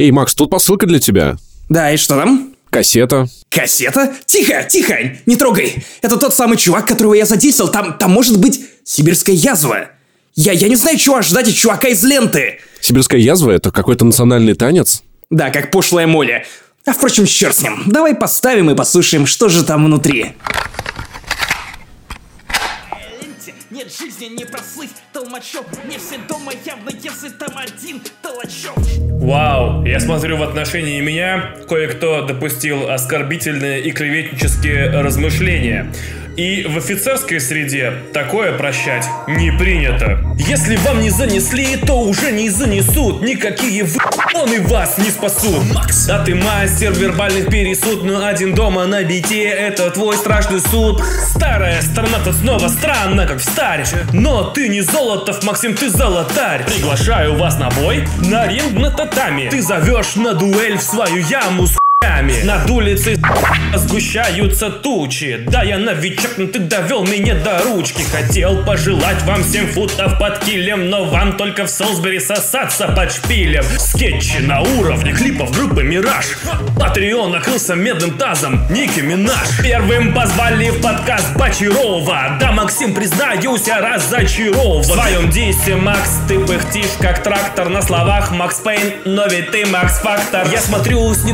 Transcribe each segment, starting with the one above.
Эй, Макс, тут посылка для тебя. Да, и что там? Кассета. Кассета? Тихо, тихо, не трогай. Это тот самый чувак, которого я задействовал. Там, там может быть сибирская язва. Я, я не знаю, чего ожидать от чувака из ленты. Сибирская язва — это какой-то национальный танец? Да, как пошлая моля. А впрочем, черт с ним. Давай поставим и послушаем, что же там внутри. Нет жизни не прослыть толмачом Не все дома явно, если там один толочок Вау, я смотрю в отношении меня кое-кто допустил оскорбительные и клеветнические размышления. И в офицерской среде такое прощать не принято. Если вам не занесли, то уже не занесут. Никакие вы... Он и вас не спасут. Макс. Да ты мастер вербальных пересуд, но один дома на бите это твой страшный суд. Старая страна тут снова странно, как в старе. Но ты не золотов, Максим, ты золотарь. Приглашаю вас на бой, на ринг на татами. Ты зовешь на дуэль в свою яму с над улицей сгущаются тучи. Да, я новичок, но ты довел меня до ручки. Хотел пожелать вам 7 футов под килем Но вам только в Солсбери сосаться под шпилем. Скетчи на уровне клипов группы Мираж Патреон накрылся медным тазом Ники Минаж. Первым позвали в подкаст Бочарова. Да, Максим, признаюсь, я разочарован. В своем дисе, Макс, ты пыхтишь как трактор На словах. Макс Пейн, но ведь ты Макс Фактор. Я смотрю с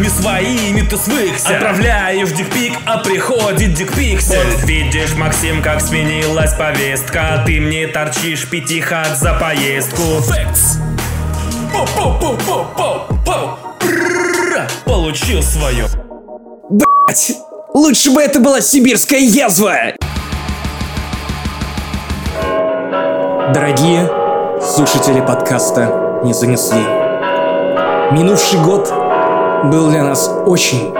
недостатками своими ты свыкся. Отправляешь дикпик, а приходит дикпиксель. Вот. Видишь, Максим, как сменилась повестка. Ты мне торчишь пятихат за поездку. Фэкс Получил свое Блять, лучше бы это была сибирская язва Дорогие слушатели подкаста «Не занесли». Минувший год был для нас очень,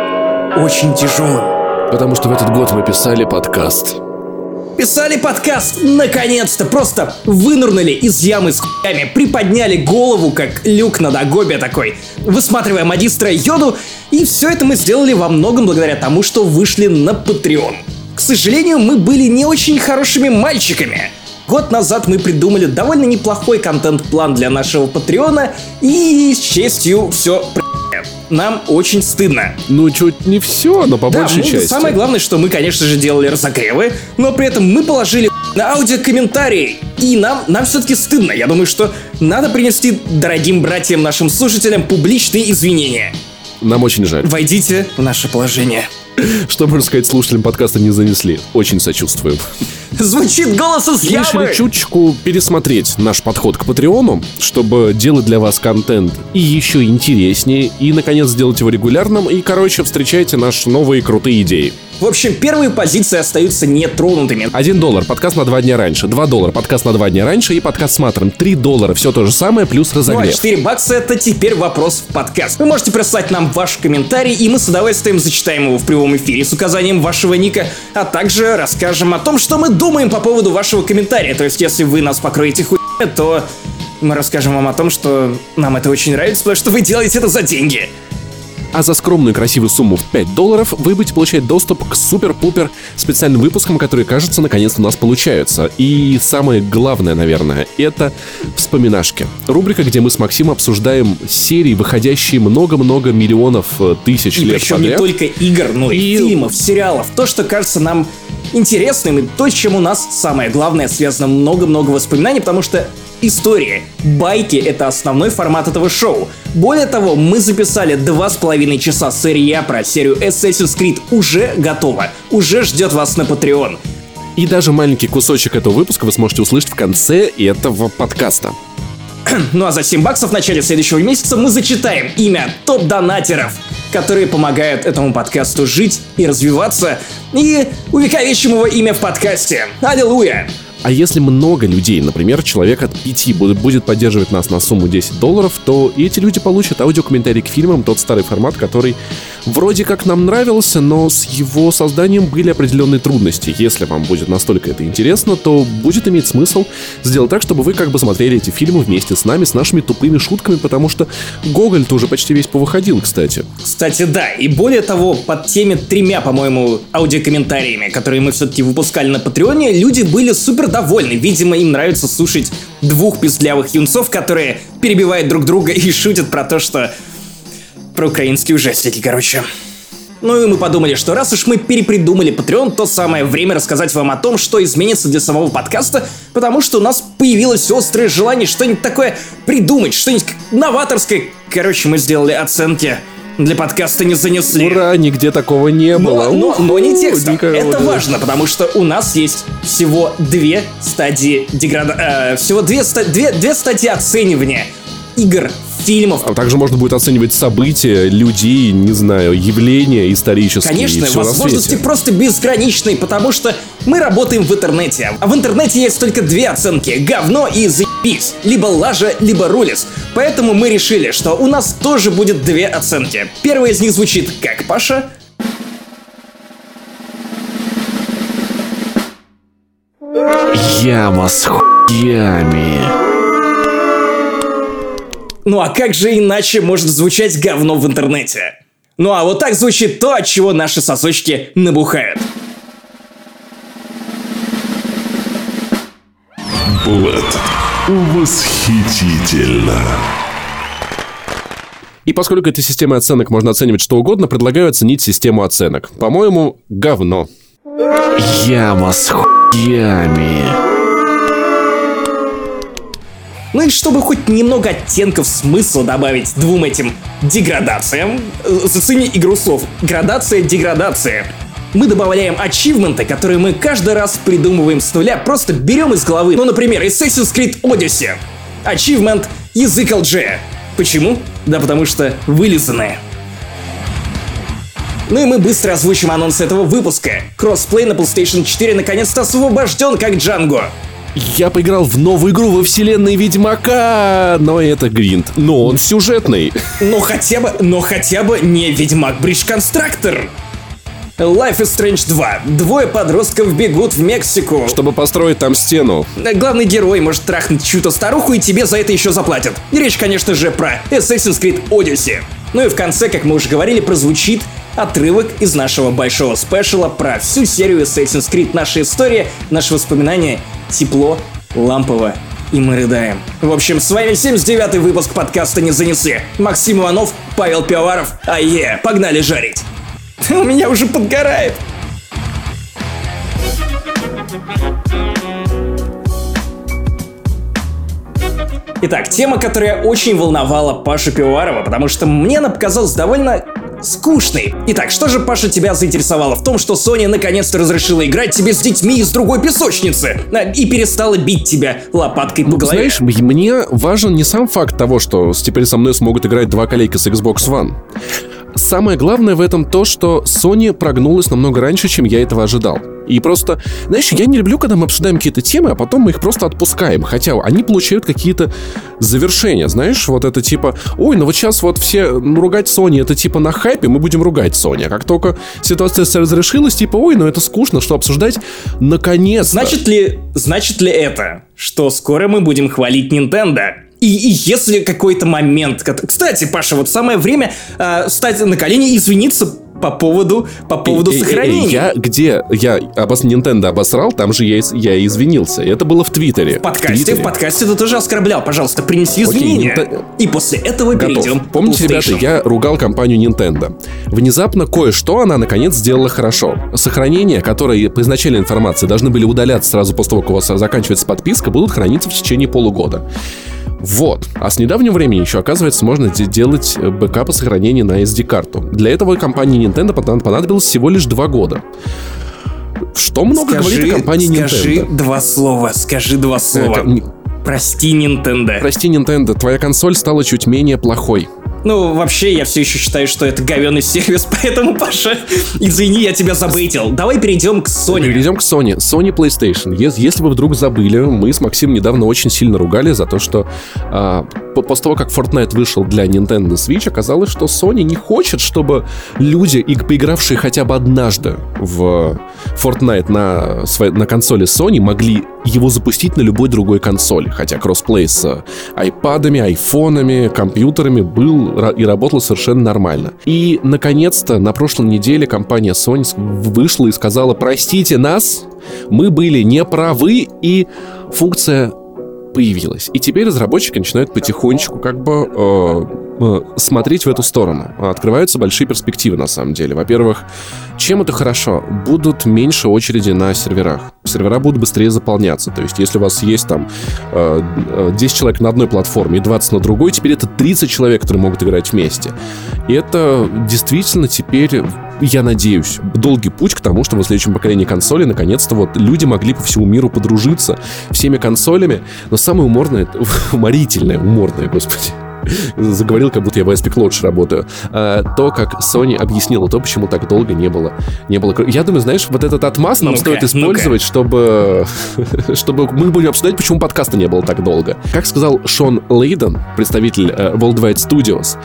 очень тяжелым. Потому что в этот год мы писали подкаст. Писали подкаст, наконец-то, просто вынырнули из ямы с хуями, приподняли голову, как люк на догобе такой, высматривая магистра Йоду, и все это мы сделали во многом благодаря тому, что вышли на Patreon. К сожалению, мы были не очень хорошими мальчиками. Год назад мы придумали довольно неплохой контент-план для нашего Патреона, и с честью все нам очень стыдно. Ну, чуть не все, но по да, большей мы, части. Самое главное, что мы, конечно же, делали разогревы, но при этом мы положили на аудиокомментарии. И нам, нам все-таки стыдно. Я думаю, что надо принести дорогим братьям, нашим слушателям, публичные извинения. Нам очень жаль. Войдите в наше положение. Что можно сказать слушателям подкаста не занесли? Очень сочувствуем. Звучит голосом с Решили ямы. чуточку пересмотреть наш подход к Патреону, чтобы делать для вас контент и еще интереснее, и, наконец, сделать его регулярным, и, короче, встречайте наши новые крутые идеи. В общем, первые позиции остаются нетронутыми. Один доллар, подкаст на два дня раньше. Два доллара, подкаст на два дня раньше и подкаст с матером. Три доллара, все то же самое, плюс Ну а разогрев. 4 бакса это теперь вопрос в подкаст. Вы можете прислать нам ваш комментарий, и мы с удовольствием зачитаем его в прямом эфире с указанием вашего ника, а также расскажем о том, что мы думаем по поводу вашего комментария. То есть, если вы нас покроете хуй, то мы расскажем вам о том, что нам это очень нравится, потому что вы делаете это за деньги. А за скромную красивую сумму в 5 долларов вы будете получать доступ к супер-пупер специальным выпускам, которые, кажется, наконец у нас получаются. И самое главное, наверное, это вспоминашки. Рубрика, где мы с Максимом обсуждаем серии, выходящие много-много миллионов э, тысяч И лет причем подряд. не только игр, но и, И- фильмов, сериалов. То, что кажется нам интересным, и то, с чем у нас самое главное связано много-много воспоминаний, потому что истории, байки — это основной формат этого шоу. Более того, мы записали два с половиной часа сырья про серию Assassin's Creed уже готово, уже ждет вас на Patreon. И даже маленький кусочек этого выпуска вы сможете услышать в конце этого подкаста. Ну а за 7 баксов в начале следующего месяца мы зачитаем имя топ-донатеров, которые помогают этому подкасту жить и развиваться, и увековечим его имя в подкасте. Аллилуйя! А если много людей, например, человек от 5 будет, будет поддерживать нас на сумму 10 долларов, то эти люди получат аудиокомментарий к фильмам, тот старый формат, который вроде как нам нравился, но с его созданием были определенные трудности. Если вам будет настолько это интересно, то будет иметь смысл сделать так, чтобы вы как бы смотрели эти фильмы вместе с нами, с нашими тупыми шутками, потому что Гоголь-то уже почти весь повыходил, кстати. Кстати, да, и более того, под теми тремя, по-моему, аудиокомментариями, которые мы все-таки выпускали на Патреоне, люди были супер довольны. Видимо, им нравится слушать двух пиздлявых юнцов, которые перебивают друг друга и шутят про то, что... Про украинские ужастики, короче. Ну и мы подумали, что раз уж мы перепридумали Patreon, то самое время рассказать вам о том, что изменится для самого подкаста, потому что у нас появилось острое желание что-нибудь такое придумать, что-нибудь новаторское. Короче, мы сделали оценки для подкаста не занесли. Ура, нигде такого не было. Но, но, но не текстом. Это важно, потому что у нас есть всего две стадии деграда... Э, всего две, ста... две, две стадии оценивания игр, фильмов. А также можно будет оценивать события, людей, не знаю, явления исторические. Конечно, возможности просто безграничные, потому что мы работаем в интернете. А в интернете есть только две оценки — говно и заебись. Либо лажа, либо рулис. Поэтому мы решили, что у нас тоже будет две оценки. Первая из них звучит как Паша, Яма с хуями. Ну а как же иначе может звучать говно в интернете? Ну а вот так звучит то, от чего наши сосочки набухают. Блэд. Восхитительно. И поскольку этой системой оценок можно оценивать что угодно, предлагаю оценить систему оценок. По-моему, говно. Яма с хуями. Ну и чтобы хоть немного оттенков смысла добавить двум этим деградациям, э, зацени игру слов. Градация, деградация. Мы добавляем ачивменты, которые мы каждый раз придумываем с нуля, просто берем из головы. Ну, например, Assassin's Creed Odyssey. Achievement язык LG. Почему? Да потому что вылизанные. Ну и мы быстро озвучим анонс этого выпуска. Кроссплей на PlayStation 4 наконец-то освобожден как Джанго. Я поиграл в новую игру во вселенной Ведьмака, но это гринд. Но он сюжетный. Но хотя бы, но хотя бы не Ведьмак Бридж Конструктор. Life is Strange 2. Двое подростков бегут в Мексику. Чтобы построить там стену. Главный герой может трахнуть чью-то старуху, и тебе за это еще заплатят. И речь, конечно же, про Assassin's Creed Odyssey. Ну и в конце, как мы уже говорили, прозвучит отрывок из нашего большого спешала про всю серию Assassin's Creed. Наша история, наши воспоминания тепло, лампово и мы рыдаем. В общем, с вами 79-й выпуск подкаста «Не занеси». Максим Иванов, Павел Пивоваров, а е, погнали жарить. У меня уже подгорает. Итак, тема, которая очень волновала Пашу Пивоварова, потому что мне она показалась довольно скучный. Итак, что же, Паша, тебя заинтересовало в том, что Sony наконец-то разрешила играть тебе с детьми из другой песочницы и перестала бить тебя лопаткой по ну, голове? Знаешь, мне важен не сам факт того, что теперь со мной смогут играть два коллеги с Xbox One. Самое главное в этом то, что Sony прогнулась намного раньше, чем я этого ожидал. И просто, знаешь, я не люблю, когда мы обсуждаем какие-то темы, а потом мы их просто отпускаем. Хотя они получают какие-то завершения, знаешь, вот это типа, ой, ну вот сейчас вот все ну, ругать Sony, это типа на хайпе, мы будем ругать Sony. А как только ситуация разрешилась, типа, ой, ну это скучно, что обсуждать, наконец -то. Значит ли, значит ли это, что скоро мы будем хвалить Nintendo? И, и если какой-то момент... Кстати, Паша, вот самое время э, стать на колени и извиниться по поводу, по поводу эй, сохранения. Эй, эй, я где? Я обос... Nintendo обосрал, там же я, я извинился. Это было в Твиттере. В подкасте, в, Твиттере. в подкасте ты тоже оскорблял. Пожалуйста, принеси извинения. Окей, Nintendo... И после этого Готов. перейдем Помните, ребята, я ругал компанию Nintendo. Внезапно кое-что она наконец сделала хорошо. Сохранения, которые по изначальной информации должны были удаляться сразу после того, как у вас заканчивается подписка, будут храниться в течение полугода. Вот. А с недавнего времени еще, оказывается, можно делать э, бэкапы сохранения на SD-карту. Для этого компании Nintendo понадобилось всего лишь два года. Что много скажи, говорит о компании Nintendo. Скажи два слова, скажи два слова. Прости, Nintendo. Прости, Nintendo, твоя консоль стала чуть менее плохой. Ну, вообще, я все еще считаю, что это говенный сервис, поэтому, Паша, извини, я тебя забейтил. Давай перейдем к Sony. Перейдем к Sony. Sony PlayStation. Если, вы вдруг забыли, мы с Максимом недавно очень сильно ругали за то, что а, после того, как Fortnite вышел для Nintendo Switch, оказалось, что Sony не хочет, чтобы люди, и поигравшие хотя бы однажды в Fortnite на, на консоли Sony, могли его запустить на любой другой консоли. Хотя кроссплей с айпадами, айфонами, компьютерами был и работал совершенно нормально. И, наконец-то, на прошлой неделе компания Sony вышла и сказала, простите нас, мы были неправы, и функция появилась. И теперь разработчики начинают потихонечку как бы э, э, смотреть в эту сторону. Открываются большие перспективы на самом деле. Во-первых, чем это хорошо? Будут меньше очереди на серверах. Сервера будут быстрее заполняться. То есть, если у вас есть там э, 10 э, человек на одной платформе и 20 на другой, теперь это 30 человек, которые могут играть вместе. И это действительно теперь я надеюсь, долгий путь к тому, что в следующем поколении консолей наконец-то вот люди могли по всему миру подружиться всеми консолями. Но самое уморное, уморительное, уморное, господи, заговорил, как будто я в Aspect Lodge работаю. А, то, как Sony объяснила то, почему так долго не было. Не было. Я думаю, знаешь, вот этот отмаз нам ну стоит использовать, ну чтобы, чтобы мы будем обсуждать, почему подкаста не было так долго. Как сказал Шон Лейден, представитель uh, Worldwide Studios,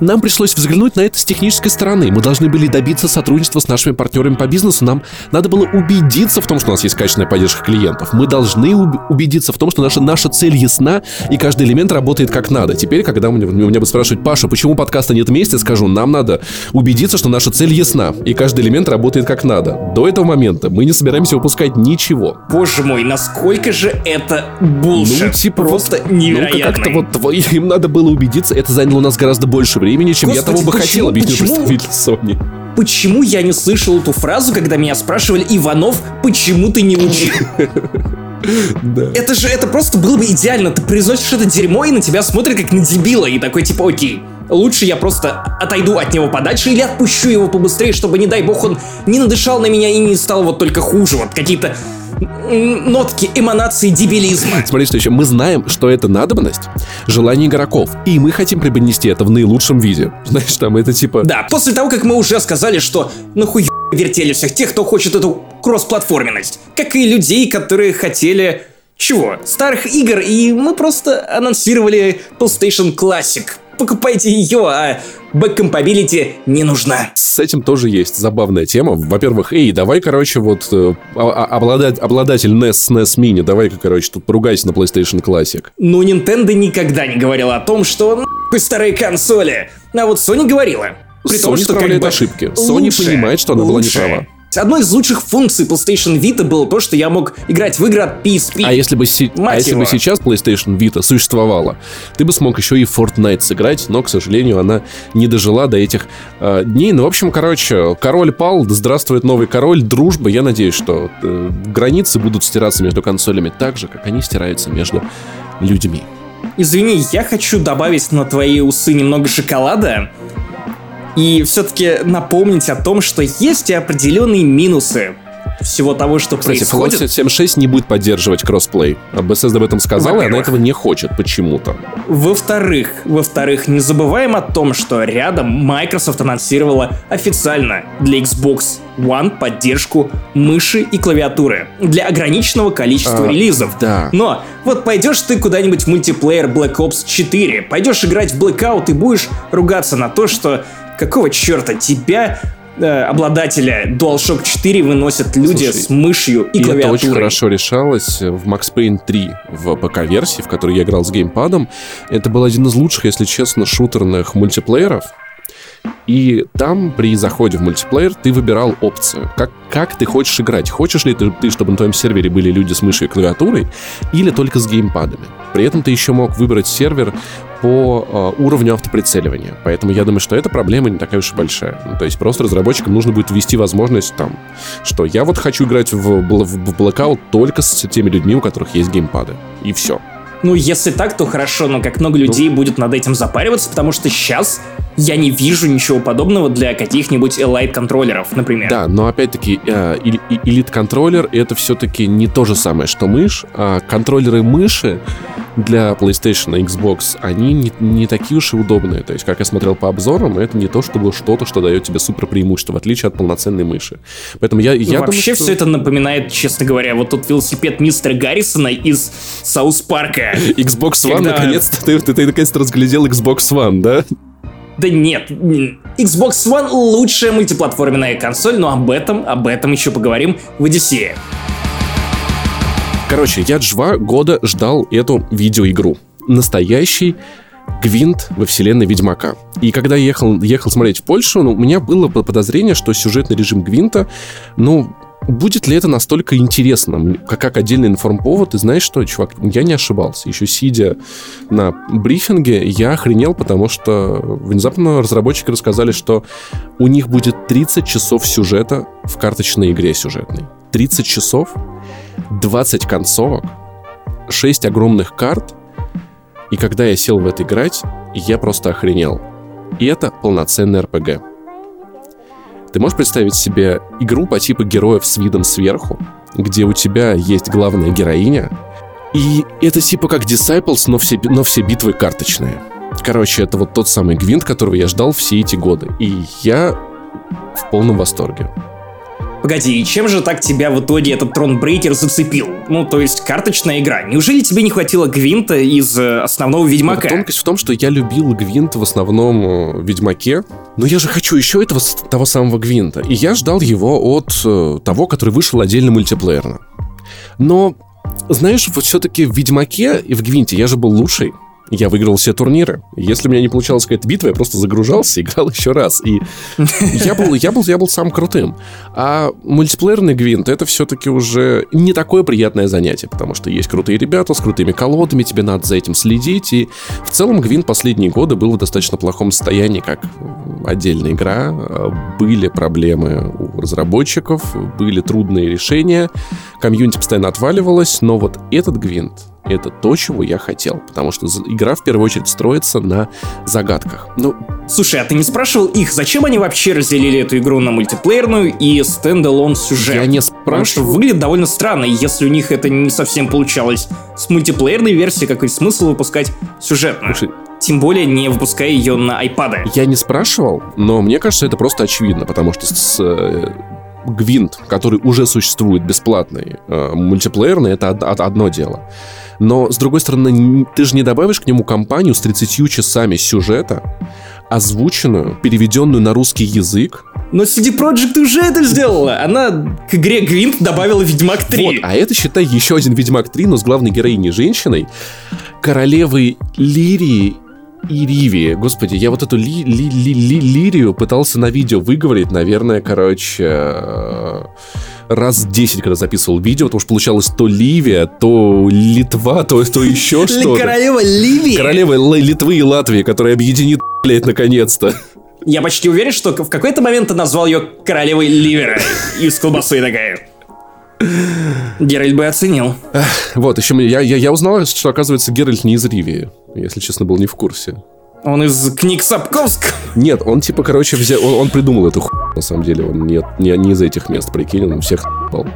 нам пришлось взглянуть на это с технической стороны. Мы должны были добиться сотрудничества с нашими партнерами по бизнесу. Нам надо было убедиться в том, что у нас есть качественная поддержка клиентов. Мы должны убедиться в том, что наша, наша цель ясна, и каждый элемент работает как надо. Теперь, когда у меня, меня будут спрашивать, Паша, почему подкаста нет вместе, скажу, нам надо убедиться, что наша цель ясна, и каждый элемент работает как надо. До этого момента мы не собираемся выпускать ничего. Боже мой, насколько же это булшит. Ну, типа, Просто невероятно. Ну, как-то вот им надо было убедиться, это заняло у нас гораздо больше времени, чем Господи, я того бы почему, хотел, объяснил представитель Sony. Почему я не слышал эту фразу, когда меня спрашивали, Иванов, почему ты не учил? Да. Это же, это просто было бы идеально. Ты произносишь это дерьмо, и на тебя смотрят как на дебила, и такой типа, окей, лучше я просто отойду от него подальше или отпущу его побыстрее, чтобы, не дай бог, он не надышал на меня и не стал вот только хуже. Вот какие-то нотки эманации дебилизма. Смотри, что еще. Мы знаем, что это надобность, желание игроков, и мы хотим преподнести это в наилучшем виде. Знаешь, там это типа... Да, после того, как мы уже сказали, что нахуй вертели всех тех, кто хочет эту кроссплатформенность, как и людей, которые хотели чего? Старых игр, и мы просто анонсировали PlayStation Classic покупайте ее, а back compatibility не нужна. С этим тоже есть забавная тема. Во-первых, эй, давай, короче, вот э, обладать, обладатель NES NES Mini, давай-ка, короче, тут поругайся на PlayStation Classic. Ну, Nintendo никогда не говорила о том, что нахуй старые консоли. А вот Sony говорила. При Sony том, что как бы ошибки. Sony лучше, понимает, что она лучше. была не права. Одной из лучших функций PlayStation Vita было то, что я мог играть в игры от PSP. А если бы, си- а если бы сейчас PlayStation Vita существовала, ты бы смог еще и Fortnite сыграть, но, к сожалению, она не дожила до этих э, дней. Ну, в общем, короче, король пал, здравствует новый король, дружба. Я надеюсь, что э, границы будут стираться между консолями так же, как они стираются между людьми. Извини, я хочу добавить на твои усы немного шоколада и все-таки напомнить о том, что есть и определенные минусы всего того, что Кстати, происходит. Fallout 76 не будет поддерживать кроссплей. А Bethesda об этом сказала, и она этого не хочет почему-то. Во-вторых, во-вторых, не забываем о том, что рядом Microsoft анонсировала официально для Xbox One поддержку мыши и клавиатуры для ограниченного количества а, релизов. Да. Но вот пойдешь ты куда-нибудь в мультиплеер Black Ops 4, пойдешь играть в Blackout и будешь ругаться на то, что какого черта тебя э, обладателя DualShock 4 выносят люди Слушай, с мышью и, и клавиатурой. это очень хорошо решалось в Max Payne 3 в ПК-версии, в которой я играл с геймпадом. Это был один из лучших, если честно, шутерных мультиплееров. И там при заходе в мультиплеер ты выбирал опцию, как, как ты хочешь играть. Хочешь ли ты, ты, чтобы на твоем сервере были люди с мышью и клавиатурой, или только с геймпадами. При этом ты еще мог выбрать сервер по э, уровню автоприцеливания. Поэтому я думаю, что эта проблема не такая уж и большая. Ну, то есть просто разработчикам нужно будет ввести возможность там, что я вот хочу играть в, в, в Blackout только с теми людьми, у которых есть геймпады. И все. Ну, если так, то хорошо, но как много людей ну. будет над этим запариваться, потому что сейчас я не вижу ничего подобного для каких-нибудь Elite контроллеров, например. Да, но опять-таки э, Elite контроллер это все-таки не то же самое, что мышь. А контроллеры мыши для PlayStation и Xbox, они не, не такие уж и удобные. То есть, как я смотрел по обзорам, это не то, чтобы что-то, что дает тебе супер преимущество, в отличие от полноценной мыши. Поэтому я, я Вообще думаю, что... все это напоминает, честно говоря, вот тот велосипед мистера Гаррисона из Саус Парка. Xbox One, Когда- наконец-то, ты, ты, ты наконец-то разглядел Xbox One, да? Да нет, Xbox One лучшая мультиплатформенная консоль, но об этом, об этом еще поговорим в Одиссее. Короче, я два года ждал эту видеоигру. Настоящий Гвинт во вселенной Ведьмака. И когда я ехал, ехал смотреть в Польшу, ну, у меня было подозрение, что сюжетный режим Гвинта, ну, будет ли это настолько интересно, как, как отдельный информповод? И знаешь что, чувак, я не ошибался. Еще сидя на брифинге, я охренел, потому что внезапно разработчики рассказали, что у них будет 30 часов сюжета в карточной игре сюжетной. 30 часов, 20 концовок, 6 огромных карт, и когда я сел в это играть, я просто охренел. И это полноценный РПГ. Ты можешь представить себе игру по типу героев с видом сверху, где у тебя есть главная героиня, и это типа как Disciples, но все, но все битвы карточные. Короче, это вот тот самый Гвинт, которого я ждал все эти годы. И я в полном восторге. Погоди, и чем же так тебя в итоге этот Тронбрейкер зацепил? Ну, то есть карточная игра. Неужели тебе не хватило Гвинта из э, основного Ведьмака? Тонкость в том, что я любил Гвинт в основном э, Ведьмаке, но я же хочу еще этого того самого Гвинта. И я ждал его от э, того, который вышел отдельно мультиплеерно. Но, знаешь, вот все-таки в Ведьмаке и в Гвинте я же был лучший. Я выиграл все турниры. Если у меня не получалась какая-то битва, я просто загружался играл еще раз. И я был, я был, я был самым крутым. А мультиплеерный гвинт это все-таки уже не такое приятное занятие, потому что есть крутые ребята с крутыми колодами, тебе надо за этим следить. И в целом гвинт последние годы был в достаточно плохом состоянии, как отдельная игра. Были проблемы у разработчиков, были трудные решения, комьюнити постоянно отваливалось, но вот этот гвинт, это то, чего я хотел, потому что игра в первую очередь строится на загадках. Ну, Слушай, а ты не спрашивал их, зачем они вообще разделили эту игру на мультиплеерную и стендалон сюжет? я не Потому что спрашивал. выглядит довольно странно, и если у них это не совсем получалось с мультиплеерной версией, какой смысл выпускать сюжетную? Слушай, Тем более не выпуская ее на iPad. Я не спрашивал, но мне кажется, это просто очевидно, потому что с э, Гвинт, который уже существует бесплатный, э, мультиплеерный, это од- од- одно дело. Но, с другой стороны, ты же не добавишь к нему кампанию с 30 часами сюжета, озвученную, переведенную на русский язык. Но CD Projekt уже это сделала. Она к игре Гвинт добавила Ведьмак 3. Вот, а это, считай, еще один Ведьмак 3, но с главной героиней женщиной, королевой Лирии и Ривии. Господи, я вот эту ли, ли, ли, ли- Лирию пытался на видео выговорить, наверное, короче, э, раз 10, когда записывал видео, потому что получалось то Ливия, то Литва, то, то еще что-то. Королева Ливии. Королева Литвы и Латвии, которая объединит, блядь, наконец-то. Я почти уверен, что в какой-то момент ты назвал ее королевой ливера из колбасы такая. Геральт бы оценил. Вот, еще мне- я, я, я узнал, что, оказывается, Геральт не из Ривии. Если честно, был не в курсе. Он из книг Сапковского. Нет, он типа, короче, взял, он, он придумал эту хуйню, на самом деле. Он не, не, не из этих мест, прикинь, он всех ебал.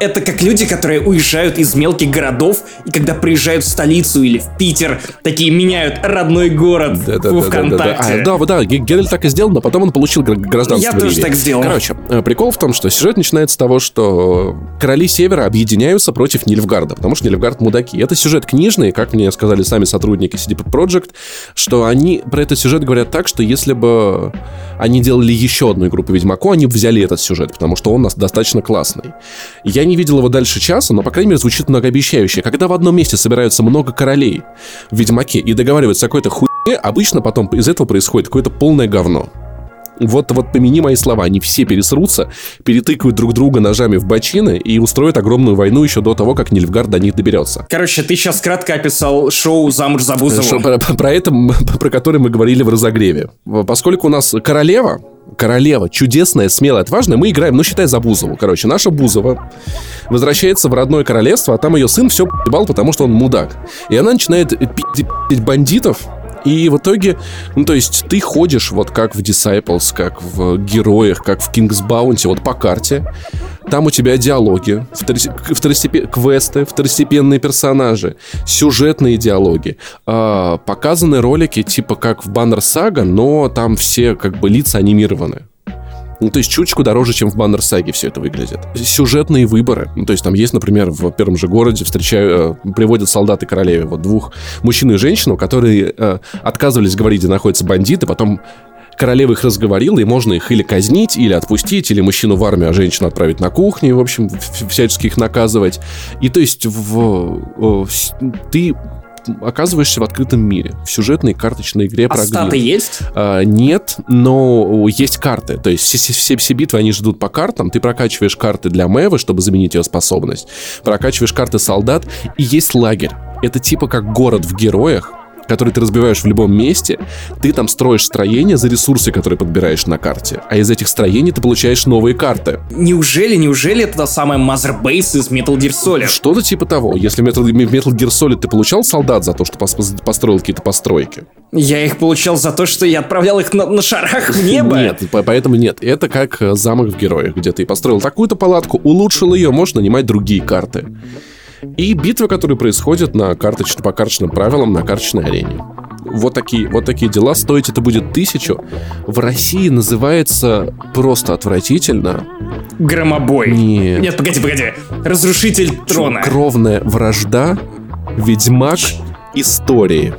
Это как люди, которые уезжают из мелких городов, и когда приезжают в столицу или в Питер, такие меняют родной город во ВКонтакте. А, да, да, Ге- Геральт так и сделал, но потом он получил гра- гражданство. Я в тоже Ливии. так сделал. Короче, э, прикол в том, что сюжет начинается с того, что короли Севера объединяются против Нильфгарда, потому что Нильфгард мудаки. Это сюжет книжный, как мне сказали сами сотрудники CD Projekt, что они про этот сюжет говорят так, что если бы они делали еще одну игру по Ведьмаку, они бы взяли этот сюжет, потому что он нас достаточно классный. Я не видел его дальше часа, но, по крайней мере, звучит многообещающе. Когда в одном месте собираются много королей в Ведьмаке и договариваются о какой-то хуйне, обычно потом из этого происходит какое-то полное говно. Вот, вот помяни мои слова, они все пересрутся, перетыкают друг друга ножами в бочины и устроят огромную войну еще до того, как Нильфгард до них доберется. Короче, ты сейчас кратко описал шоу «Замуж за Бузову». Что- Про, про это, про которое мы говорили в разогреве. Поскольку у нас королева, королева, чудесная, смелая, отважная, мы играем, ну, считай, за Бузову. Короче, наша Бузова возвращается в родное королевство, а там ее сын все ебал, потому что он мудак. И она начинает пи***ть бандитов, И в итоге, ну, то есть ты ходишь вот как в Disciples, как в Героях, как в King's Bounty, вот по карте. Там у тебя диалоги, второстепен... квесты, второстепенные персонажи, сюжетные диалоги, э, показаны ролики типа как в Banner Saga, но там все как бы лица анимированы. Ну, то есть чуточку дороже, чем в Баннер Саге все это выглядит. Сюжетные выборы. Ну, то есть там есть, например, в первом же городе встречаю, э, приводят солдаты королеве вот двух мужчин и женщину, которые э, отказывались говорить, где находятся бандиты, потом королева их разговорила, и можно их или казнить, или отпустить, или мужчину в армию, а женщину отправить на кухню, в общем, всячески их наказывать. И то есть в, ты оказываешься в открытом мире, в сюжетной карточной игре а про статы есть? А, нет, но есть карты. То есть все, все, все битвы, они ждут по картам. Ты прокачиваешь карты для Мэвы, чтобы заменить ее способность. Прокачиваешь карты солдат, и есть лагерь. Это типа как город в героях, который ты разбиваешь в любом месте, ты там строишь строение за ресурсы, которые подбираешь на карте. А из этих строений ты получаешь новые карты. Неужели, неужели это та самая Mother Base из Metal Gear Solid? Что-то типа того. Если в Metal, Metal Gear Solid ты получал солдат за то, что построил какие-то постройки? Я их получал за то, что я отправлял их на, на шарах в небо. Нет, поэтому нет. Это как э, замок в героях, где ты построил такую-то палатку, улучшил ее, можешь нанимать другие карты и битвы, которые происходят на карточно, по карточным правилам на карточной арене. Вот такие, вот такие дела. Стоить это будет тысячу. В России называется просто отвратительно. Громобой. Нет. Нет, погоди, погоди. Разрушитель трона. Кровная вражда, Ведьмак, истории.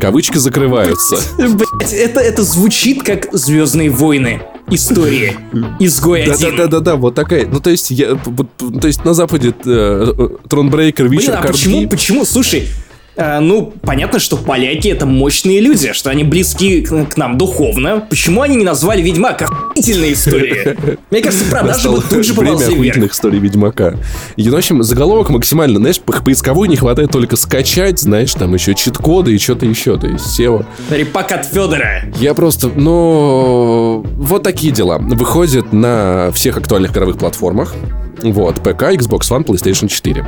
Кавычки закрываются. Блять, это, это звучит как Звездные войны истории. Изгой да. Да, да, да, да, вот такая. Ну, то есть, я, то есть на Западе э, Тронбрейкер, Вичер, Блин, а почему, почему, слушай, ну, понятно, что поляки это мощные люди, что они близки к, к нам духовно. Почему они не назвали Ведьмак охуительной истории? Мне кажется, продажи бы тут же Время охуительных историй Ведьмака. И, в общем, заголовок максимально, знаешь, поисковой не хватает только скачать, знаешь, там еще чит-коды и что-то еще, то есть SEO. Репак от Федора. Я просто, ну, вот такие дела. Выходит на всех актуальных игровых платформах. Вот, ПК, Xbox One, PlayStation 4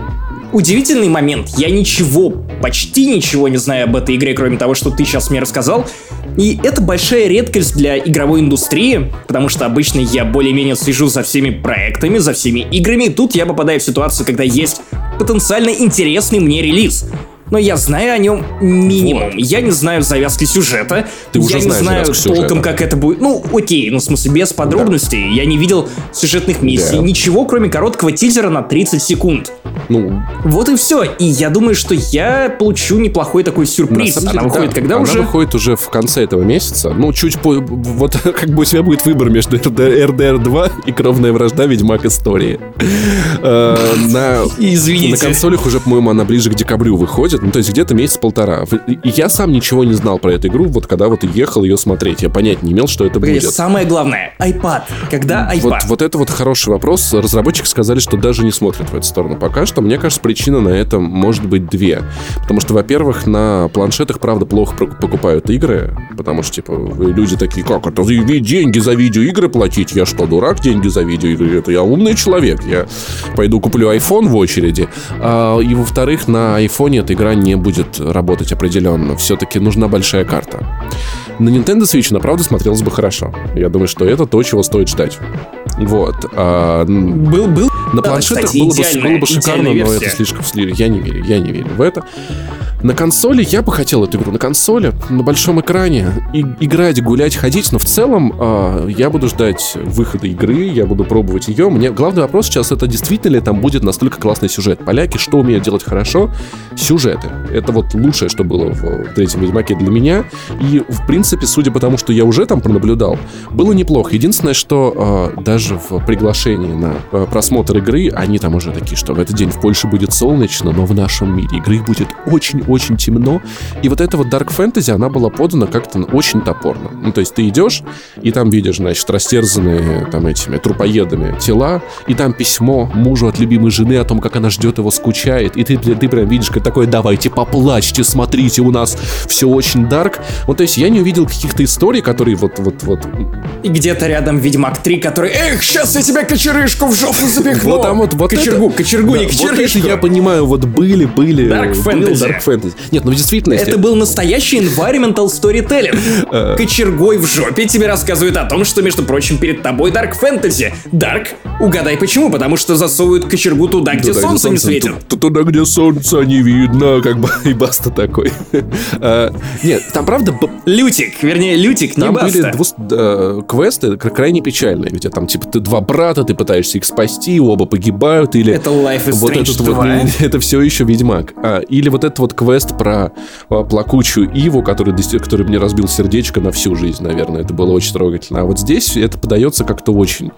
удивительный момент. Я ничего, почти ничего не знаю об этой игре, кроме того, что ты сейчас мне рассказал. И это большая редкость для игровой индустрии, потому что обычно я более-менее слежу за всеми проектами, за всеми играми. И тут я попадаю в ситуацию, когда есть потенциально интересный мне релиз но я знаю о нем минимум. Вот. Я не знаю завязки сюжета. Ты я не знаю толком, как это будет. Ну, окей, ну, в смысле, без подробностей. Да. Я не видел сюжетных миссий. Да. Ничего, кроме короткого тизера на 30 секунд. Ну. Вот и все. И я думаю, что я получу неплохой такой сюрприз. Она деле, выходит да. когда Она уже? Она выходит уже в конце этого месяца. Ну, чуть по... Вот как бы у тебя будет выбор между RDR 2 и Кровная вражда Ведьмак Истории. Э. Извините. На консолях уже, по-моему, она ближе к декабрю выходит ну, то есть где-то месяц-полтора. И я сам ничего не знал про эту игру, вот когда вот ехал ее смотреть. Я понять не имел, что это Погоди, будет. Самое главное, iPad. Когда iPad? Вот, вот это вот хороший вопрос. Разработчики сказали, что даже не смотрят в эту сторону пока что. Мне кажется, причина на это может быть две. Потому что, во-первых, на планшетах, правда, плохо покупают игры, потому что, типа, люди такие, как это, деньги за видеоигры платить? Я что, дурак, деньги за видеоигры? Это я умный человек, я пойду куплю iPhone в очереди. А, и, во-вторых, на iPhone эта игра не будет работать определенно. Все-таки нужна большая карта. На Nintendo Switch, на правда, смотрелось бы хорошо. Я думаю, что это то, чего стоит ждать. Вот. А, был, был. На планшетах кстати, было, бы, было бы шикарно, но это слишком слишком. Я не верю, я не верю в это. На консоли я бы хотел эту игру. На консоли, на большом экране. И, играть, гулять, ходить. Но в целом э, я буду ждать выхода игры, я буду пробовать ее. Мне главный вопрос сейчас это действительно ли там будет настолько классный сюжет. Поляки что умеют делать хорошо? Сюжеты. Это вот лучшее, что было в, третьем Ведьмаке для меня. И, в принципе, судя по тому, что я уже там пронаблюдал, было неплохо. Единственное, что э, даже в приглашении на э, просмотр игры, они там уже такие, что в этот день в Польше будет солнечно, но в нашем мире игры будет очень очень темно. И вот эта вот Dark Fantasy, она была подана как-то очень топорно. Ну, то есть ты идешь, и там видишь, значит, растерзанные там этими трупоедами тела, и там письмо мужу от любимой жены о том, как она ждет его, скучает, и ты, ты прям видишь, как такое, давайте поплачьте, смотрите, у нас все очень дарк. Вот, то есть я не увидел каких-то историй, которые вот, вот, вот... И где-то рядом Ведьмак 3, который, эх, сейчас я тебя кочерышку в жопу запихну. Вот там вот, вот кочергу, это... кочергу, да, не кочерышку. Вот это я понимаю, вот были, были... Dark Fantasy. Dark Fantasy фэнтези. Нет, ну в действительности... Это был настоящий environmental storytelling. Кочергой в жопе тебе рассказывают о том, что, между прочим, перед тобой Dark Fantasy. Dark? Угадай почему? Потому что засовывают кочергу туда, где солнце не светит. Туда, где солнце не видно, как бы, и баста такой. А, нет, там правда... Лютик, вернее, Лютик, не Там баста. были двус- э, квесты кра- крайне печальные. Ведь там, типа, ты два брата, ты пытаешься их спасти, оба погибают, или... Это Life is вот Strange этот 2. вот, это все еще Ведьмак. А, или вот этот вот квест про а, плакучую Иву, который, который мне разбил сердечко на всю жизнь, наверное. Это было очень трогательно. А вот здесь это подается как-то очень,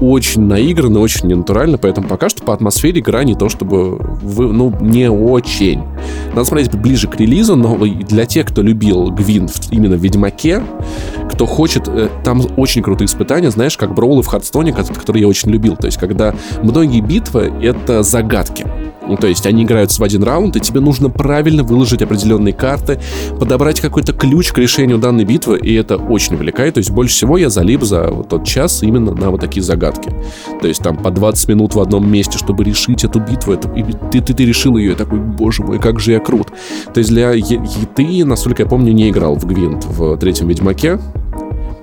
очень наигранно, очень ненатурально, поэтому пока что по атмосфере игра не то чтобы, вы, ну, не очень. Надо смотреть ближе к релизу, но для тех, кто любил Гвин именно в Ведьмаке, кто хочет, э, там очень крутые испытания, знаешь, как броулы в Хардстоне, ко- которые я очень любил. То есть, когда многие битвы — это загадки. Ну, то есть они играются в один раунд, и тебе нужно правильно выложить определенные карты, подобрать какой-то ключ к решению данной битвы, и это очень увлекает. То есть больше всего я залип за вот тот час именно на вот такие загадки. То есть там по 20 минут в одном месте, чтобы решить эту битву, это, и ты, ты, ты решил ее, и такой, боже мой, как же я крут. То есть для е- ты, насколько я помню, не играл в Гвинт в третьем Ведьмаке.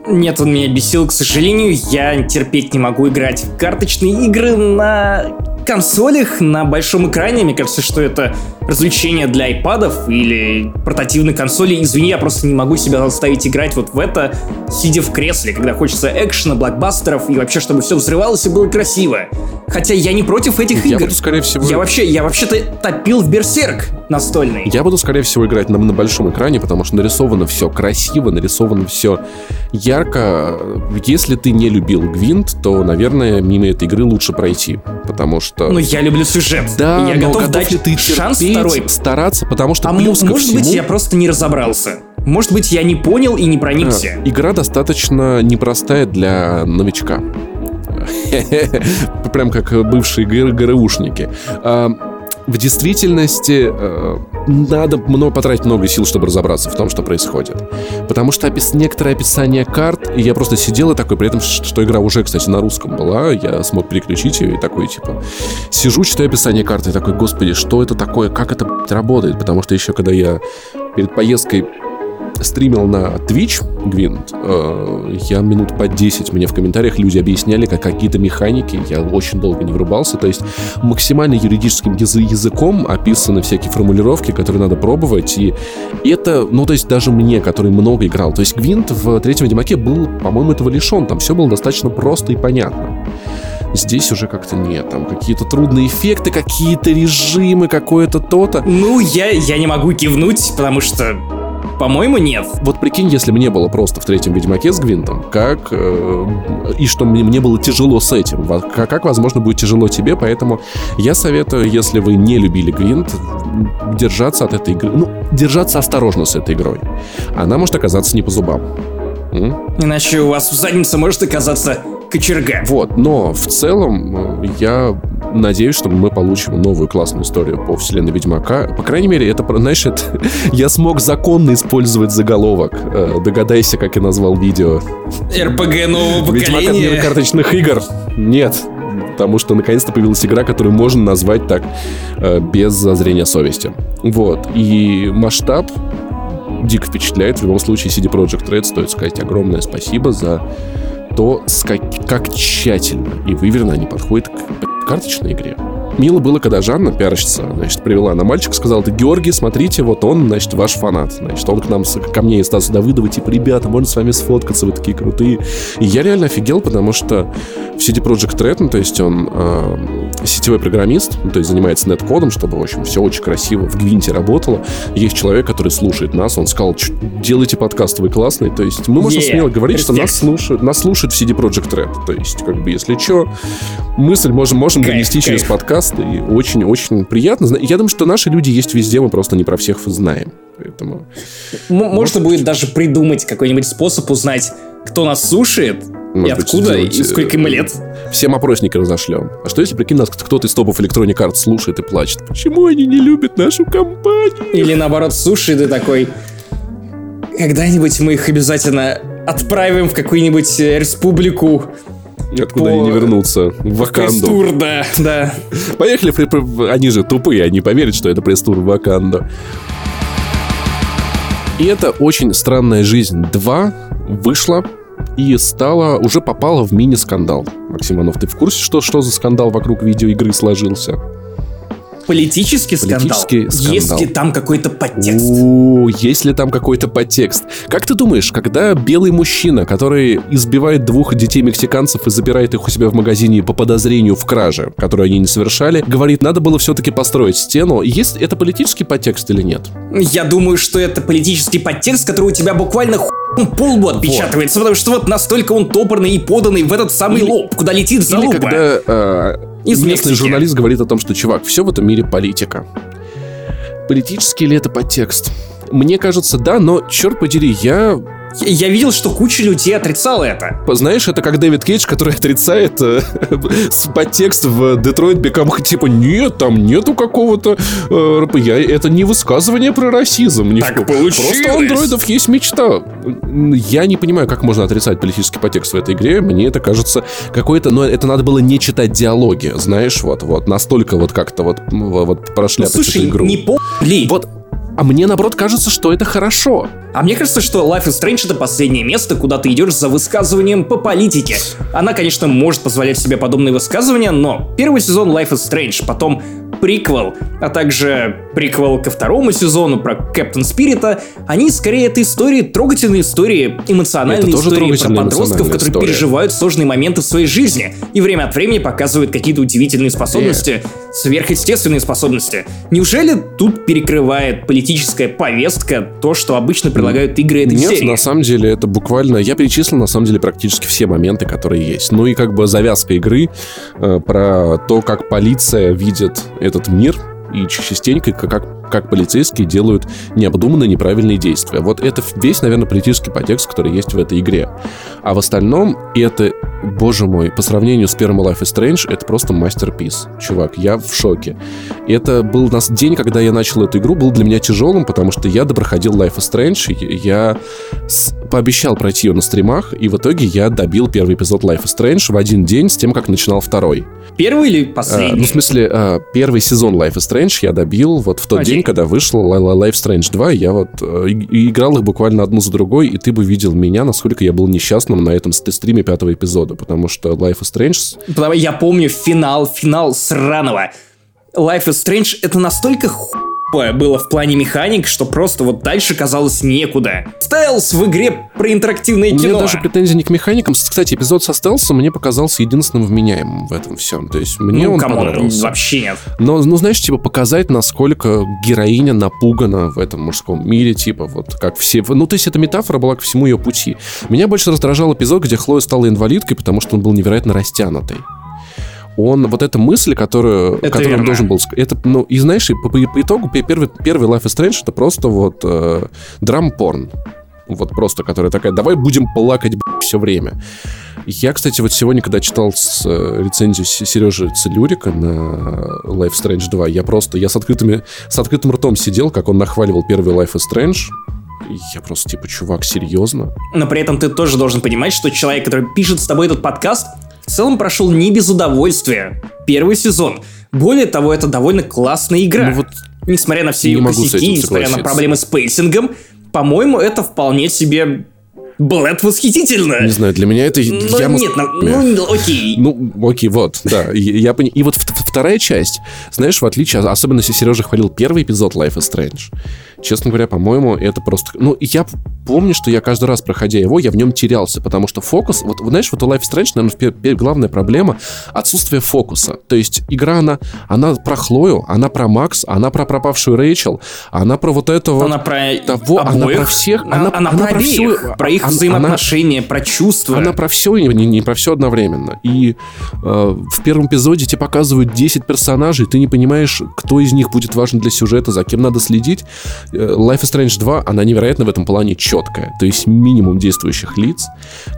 Нет, он меня бесил, к сожалению. Я терпеть не могу играть в карточные игры на консолях, на большом экране. Мне кажется, что это развлечение для айпадов или портативной консоли. Извини, я просто не могу себя заставить играть вот в это, сидя в кресле, когда хочется экшена, блокбастеров и вообще, чтобы все взрывалось и было красиво. Хотя я не против этих Я игр. буду, скорее всего... Я вообще, я вообще-то топил в Берсерк настольный. Я буду, скорее всего, играть на, на большом экране, потому что нарисовано все красиво, нарисовано все ярко. Если ты не любил Гвинт, то, наверное, мимо этой игры лучше пройти, потому что... Но я люблю сюжет. да, я но готов дать ли ты шанс второй. стараться, потому что А плюс может быть, всему, я просто не разобрался. Может быть, я не понял и не проникся. а, игра достаточно непростая для новичка. Прям как бывшие ГР ГРУшники. В действительности э, надо много, потратить много сил, чтобы разобраться в том, что происходит. Потому что опис... некоторые описания карт, и я просто сидел и такой, при этом, что игра уже, кстати, на русском была, я смог переключить ее и такой, типа, сижу, читаю описание карты и такой, господи, что это такое, как это работает? Потому что еще когда я перед поездкой стримил на Twitch Гвинт, э, я минут по 10 мне в комментариях люди объясняли, как какие-то механики, я очень долго не врубался, то есть максимально юридическим язы- языком описаны всякие формулировки, которые надо пробовать, и это, ну, то есть даже мне, который много играл, то есть Гвинт в третьем Ведьмаке был, по-моему, этого лишен, там все было достаточно просто и понятно. Здесь уже как-то нет, там какие-то трудные эффекты, какие-то режимы, какое-то то-то. Ну, я, я не могу кивнуть, потому что, по-моему, нет. Вот прикинь, если мне было просто в третьем Ведьмаке с Гвинтом, как... э, и что мне, мне было тяжело с этим. Как, как, возможно, будет тяжело тебе, поэтому я советую, если вы не любили Гвинт, держаться от этой игры... Ну, держаться осторожно с этой игрой. Она может оказаться не по зубам. М? Иначе у вас в заднице может оказаться кочерга. Вот, но в целом э, я надеюсь, что мы получим новую классную историю по вселенной Ведьмака. По крайней мере, это, знаешь, это, я смог законно использовать заголовок. Э, Догадайся, как я назвал видео. РПГ нового Ведьмак от мира поколения. карточных игр. Нет. Потому что наконец-то появилась игра, которую можно назвать так э, без зазрения совести. Вот. И масштаб дико впечатляет. В любом случае, CD Projekt Red стоит сказать огромное спасибо за то, как, как тщательно и выверенно они подходят к карточной игре. Мило было, когда Жанна, пиарщица, значит, привела на мальчика, сказала, ты, Георгий, смотрите, вот он, значит, ваш фанат. Значит, он к нам, ко мне и Стасу Давыдову, типа, ребята, можно с вами сфоткаться, вы такие крутые. И я реально офигел, потому что в CD Projekt Red, ну, то есть он э, сетевой программист, ну, то есть занимается нет-кодом, чтобы, в общем, все очень красиво в Гвинте работало. Есть человек, который слушает нас, он сказал, «Чё, делайте подкаст, вы классные. То есть мы можем Yeah, смело говорить, что нас слушают, нас слушают в CD Projekt Red. То есть, как бы, если что, мысль можем, можем Кайф, донести через подкаст, и очень-очень приятно. Я думаю, что наши люди есть везде, мы просто не про всех знаем. Поэтому... Можно будет даже придумать какой-нибудь способ узнать, кто нас слушает, и Может быть, откуда, и сделать, сколько э, ему лет. Всем опросники разошлем. А что если, прикинь, нас кто-то из топов Electronic Arts слушает и плачет? Почему они не любят нашу компанию? Или наоборот, слушает и такой... Когда-нибудь мы их обязательно отправим в какую-нибудь э, республику Откуда они не вернутся? В Ваканду. Пресс-тур, да, да. Поехали, они же тупые, они поверят, что это пресс-тур в Ваканду. И это «Очень странная жизнь 2» вышла и стала, уже попала в мини-скандал. Максиманов, ты в курсе, что, что за скандал вокруг видеоигры сложился? Политический скандал. Политический скандал. Есть ли там какой-то подтекст? Есть ли там какой-то подтекст? Как ты думаешь, когда белый мужчина, который избивает двух детей мексиканцев и забирает их у себя в магазине по подозрению в краже, которую они не совершали, говорит, надо было все-таки построить стену, есть это политический подтекст или нет? Я думаю, что это политический подтекст, который у тебя буквально хуй по лбу отпечатывается, потому что вот настолько он топорный и поданный в этот самый лоб, куда летит Или залупа. когда э, Из местный Мексики. журналист говорит о том, что, чувак, все в этом мире политика. Политический ли это подтекст? Мне кажется, да, но, черт подери, я Я, я видел, что куча людей отрицала это. Знаешь, это как Дэвид Кейдж, который отрицает э, подтекст в Детройт Бекам, типа, нет, там нету какого-то... э, РП. я, это не высказывание про расизм. ни Так получилось. Просто у андроидов есть мечта. Я не понимаю, как можно отрицать политический подтекст в этой игре. Мне это кажется какой-то... Но это надо было не читать диалоги, знаешь, вот, вот. Настолько вот как-то вот, вот Ну, прошляпать слушай, эту игру. не по... Вот, а мне, наоборот, кажется, что это хорошо. А мне кажется, что Life is Strange это последнее место, куда ты идешь за высказыванием по политике. Она, конечно, может позволять себе подобные высказывания, но первый сезон Life is Strange, потом приквел, а также приквел ко второму сезону про Кэптон Спирита, они скорее это истории, трогательные истории, эмоциональные Это истории про подростков, которые история. переживают сложные моменты в своей жизни и время от времени показывают какие-то удивительные способности, сверхъестественные способности. Неужели тут перекрывает политическая повестка то, что обычно предлагают игры этой Нет, серии? на самом деле это буквально... Я перечислил, на самом деле, практически все моменты, которые есть. Ну и как бы завязка игры э, про то, как полиция видит этот мир, и частенько как, как, полицейские делают необдуманные неправильные действия. Вот это весь, наверное, политический подтекст, который есть в этой игре. А в остальном это, боже мой, по сравнению с первым Life is Strange, это просто мастерпис. Чувак, я в шоке. Это был нас день, когда я начал эту игру, был для меня тяжелым, потому что я допроходил Life is Strange, я с- пообещал пройти ее на стримах, и в итоге я добил первый эпизод Life is Strange в один день с тем, как начинал второй. Первый или А, последний? ну, в смысле, а, первый сезон Life is Strange я добил вот в тот Окей. день, когда вышел Li- Li- Life Strange 2, и я вот э, играл их буквально одну за другой, и ты бы видел меня, насколько я был несчастным на этом ст- стриме пятого эпизода, потому что Life is Strange... Потому я помню финал, финал сраного. Life is Strange это настолько хуй было в плане механик, что просто вот дальше казалось некуда. Стелс в игре про интерактивное У меня кино. даже претензий не к механикам. Кстати, эпизод со стелсом мне показался единственным вменяемым в этом всем. То есть мне ну, он come on, понравился. вообще нет. Но, ну, знаешь, типа, показать, насколько героиня напугана в этом мужском мире, типа, вот как все... Ну, то есть, эта метафора была ко всему ее пути. Меня больше раздражал эпизод, где Хлоя стала инвалидкой, потому что он был невероятно растянутый. Он, вот эта мысль, которую, Это которую он должен был... Это, ну, и знаешь, и по, по- по итогу пе- первый, первый Life is Strange это просто вот э, драм-порн. Вот просто, которая такая, давай будем плакать все время. Я, кстати, вот сегодня, когда читал с, э, рецензию Сережи Целюрика на Life is Strange 2, я просто, я с, открытыми, с открытым ртом сидел, как он нахваливал первый Life is Strange. Я просто типа, чувак, серьезно? Но при этом ты тоже должен понимать, что человек, который пишет с тобой этот подкаст, в целом прошел не без удовольствия первый сезон. Более того, это довольно классная игра. Ну вот Несмотря на все ее косяки, несмотря на проблемы с pacing ом, по-моему, это вполне себе блядь восхитительно. Не знаю, для меня это... Ну, я нет, ну, ну, окей. Ну, окей, вот, да. Я пони- и вот вторая часть, знаешь, в отличие, особенно если Сережа хвалил первый эпизод Life is Strange, честно говоря, по-моему, это просто... Ну, я помню, что я каждый раз, проходя его, я в нем терялся, потому что фокус... Вот, знаешь, вот у Life is Strange, наверное, главная проблема — отсутствие фокуса. То есть игра, она, она про Хлою, она про Макс, она про пропавшую Рэйчел, она про вот это вот... Она про того, она обоих. про всех, Она, она- она она про про всю- про их она- взаимоотношения, про чувства. Она про все и не, не про все одновременно. И э, в первом эпизоде тебе показывают 10 персонажей, ты не понимаешь, кто из них будет важен для сюжета, за кем надо следить. Э, Life is Strange 2, она невероятно в этом плане четкая. То есть минимум действующих лиц.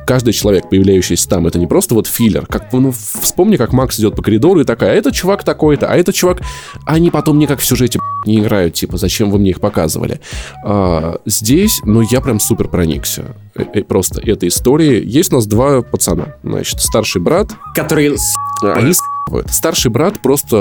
Каждый человек, появляющийся там, это не просто вот филлер. Как, ну, вспомни, как Макс идет по коридору и такая, а этот чувак такой-то, а этот чувак... Они потом никак в сюжете не играют, типа, зачем вы мне их показывали. А, здесь, ну, я прям супер проникся. Э, э, просто этой истории. Есть у нас два пацана. Значит, старший брат... Который... Они Старший брат просто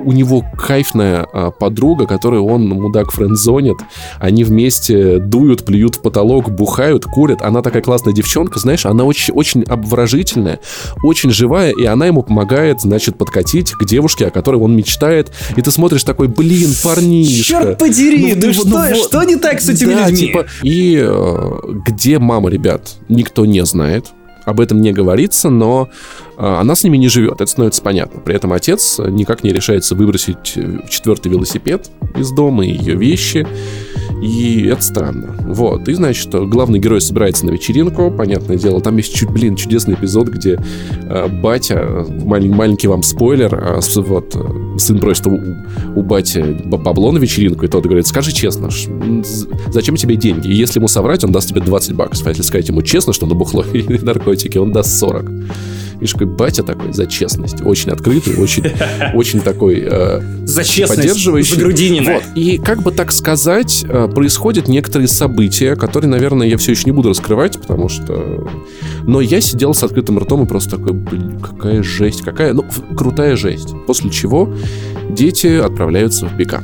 у него кайфная а, подруга, которую он, мудак, френдзонит. Они вместе дуют, плюют в потолок, бухают, курят. Она такая классная девчонка, знаешь, она очень, очень обворожительная, очень живая, и она ему помогает, значит, подкатить к девушке, о которой он мечтает. И ты смотришь такой, блин, парнишка. Черт подери, ну, ну, что, ну, что не так с этими да, людьми? Типа, и э, где мама, ребят, никто не знает об этом не говорится, но а, она с ними не живет, это становится понятно. При этом отец никак не решается выбросить э, четвертый велосипед из дома, ее вещи, и это странно. Вот, и, значит, главный герой собирается на вечеринку, понятное дело, там есть, чуть, блин, чудесный эпизод, где э, батя, малень, маленький вам спойлер, э, вот, э, сын просит у, у бати бабло на вечеринку, и тот говорит, скажи честно, зачем тебе деньги? И если ему соврать, он даст тебе 20 баксов, а если сказать ему честно, что на бухло и наркотики, он даст 40. Видишь, какой батя такой за честность. Очень открытый, очень, очень такой э, за честность, поддерживающий. За Вот. И как бы так сказать, э, происходят некоторые события, которые, наверное, я все еще не буду раскрывать, потому что... Но я сидел с открытым ртом и просто такой, блин, какая жесть, какая... Ну, крутая жесть. После чего дети отправляются в БК.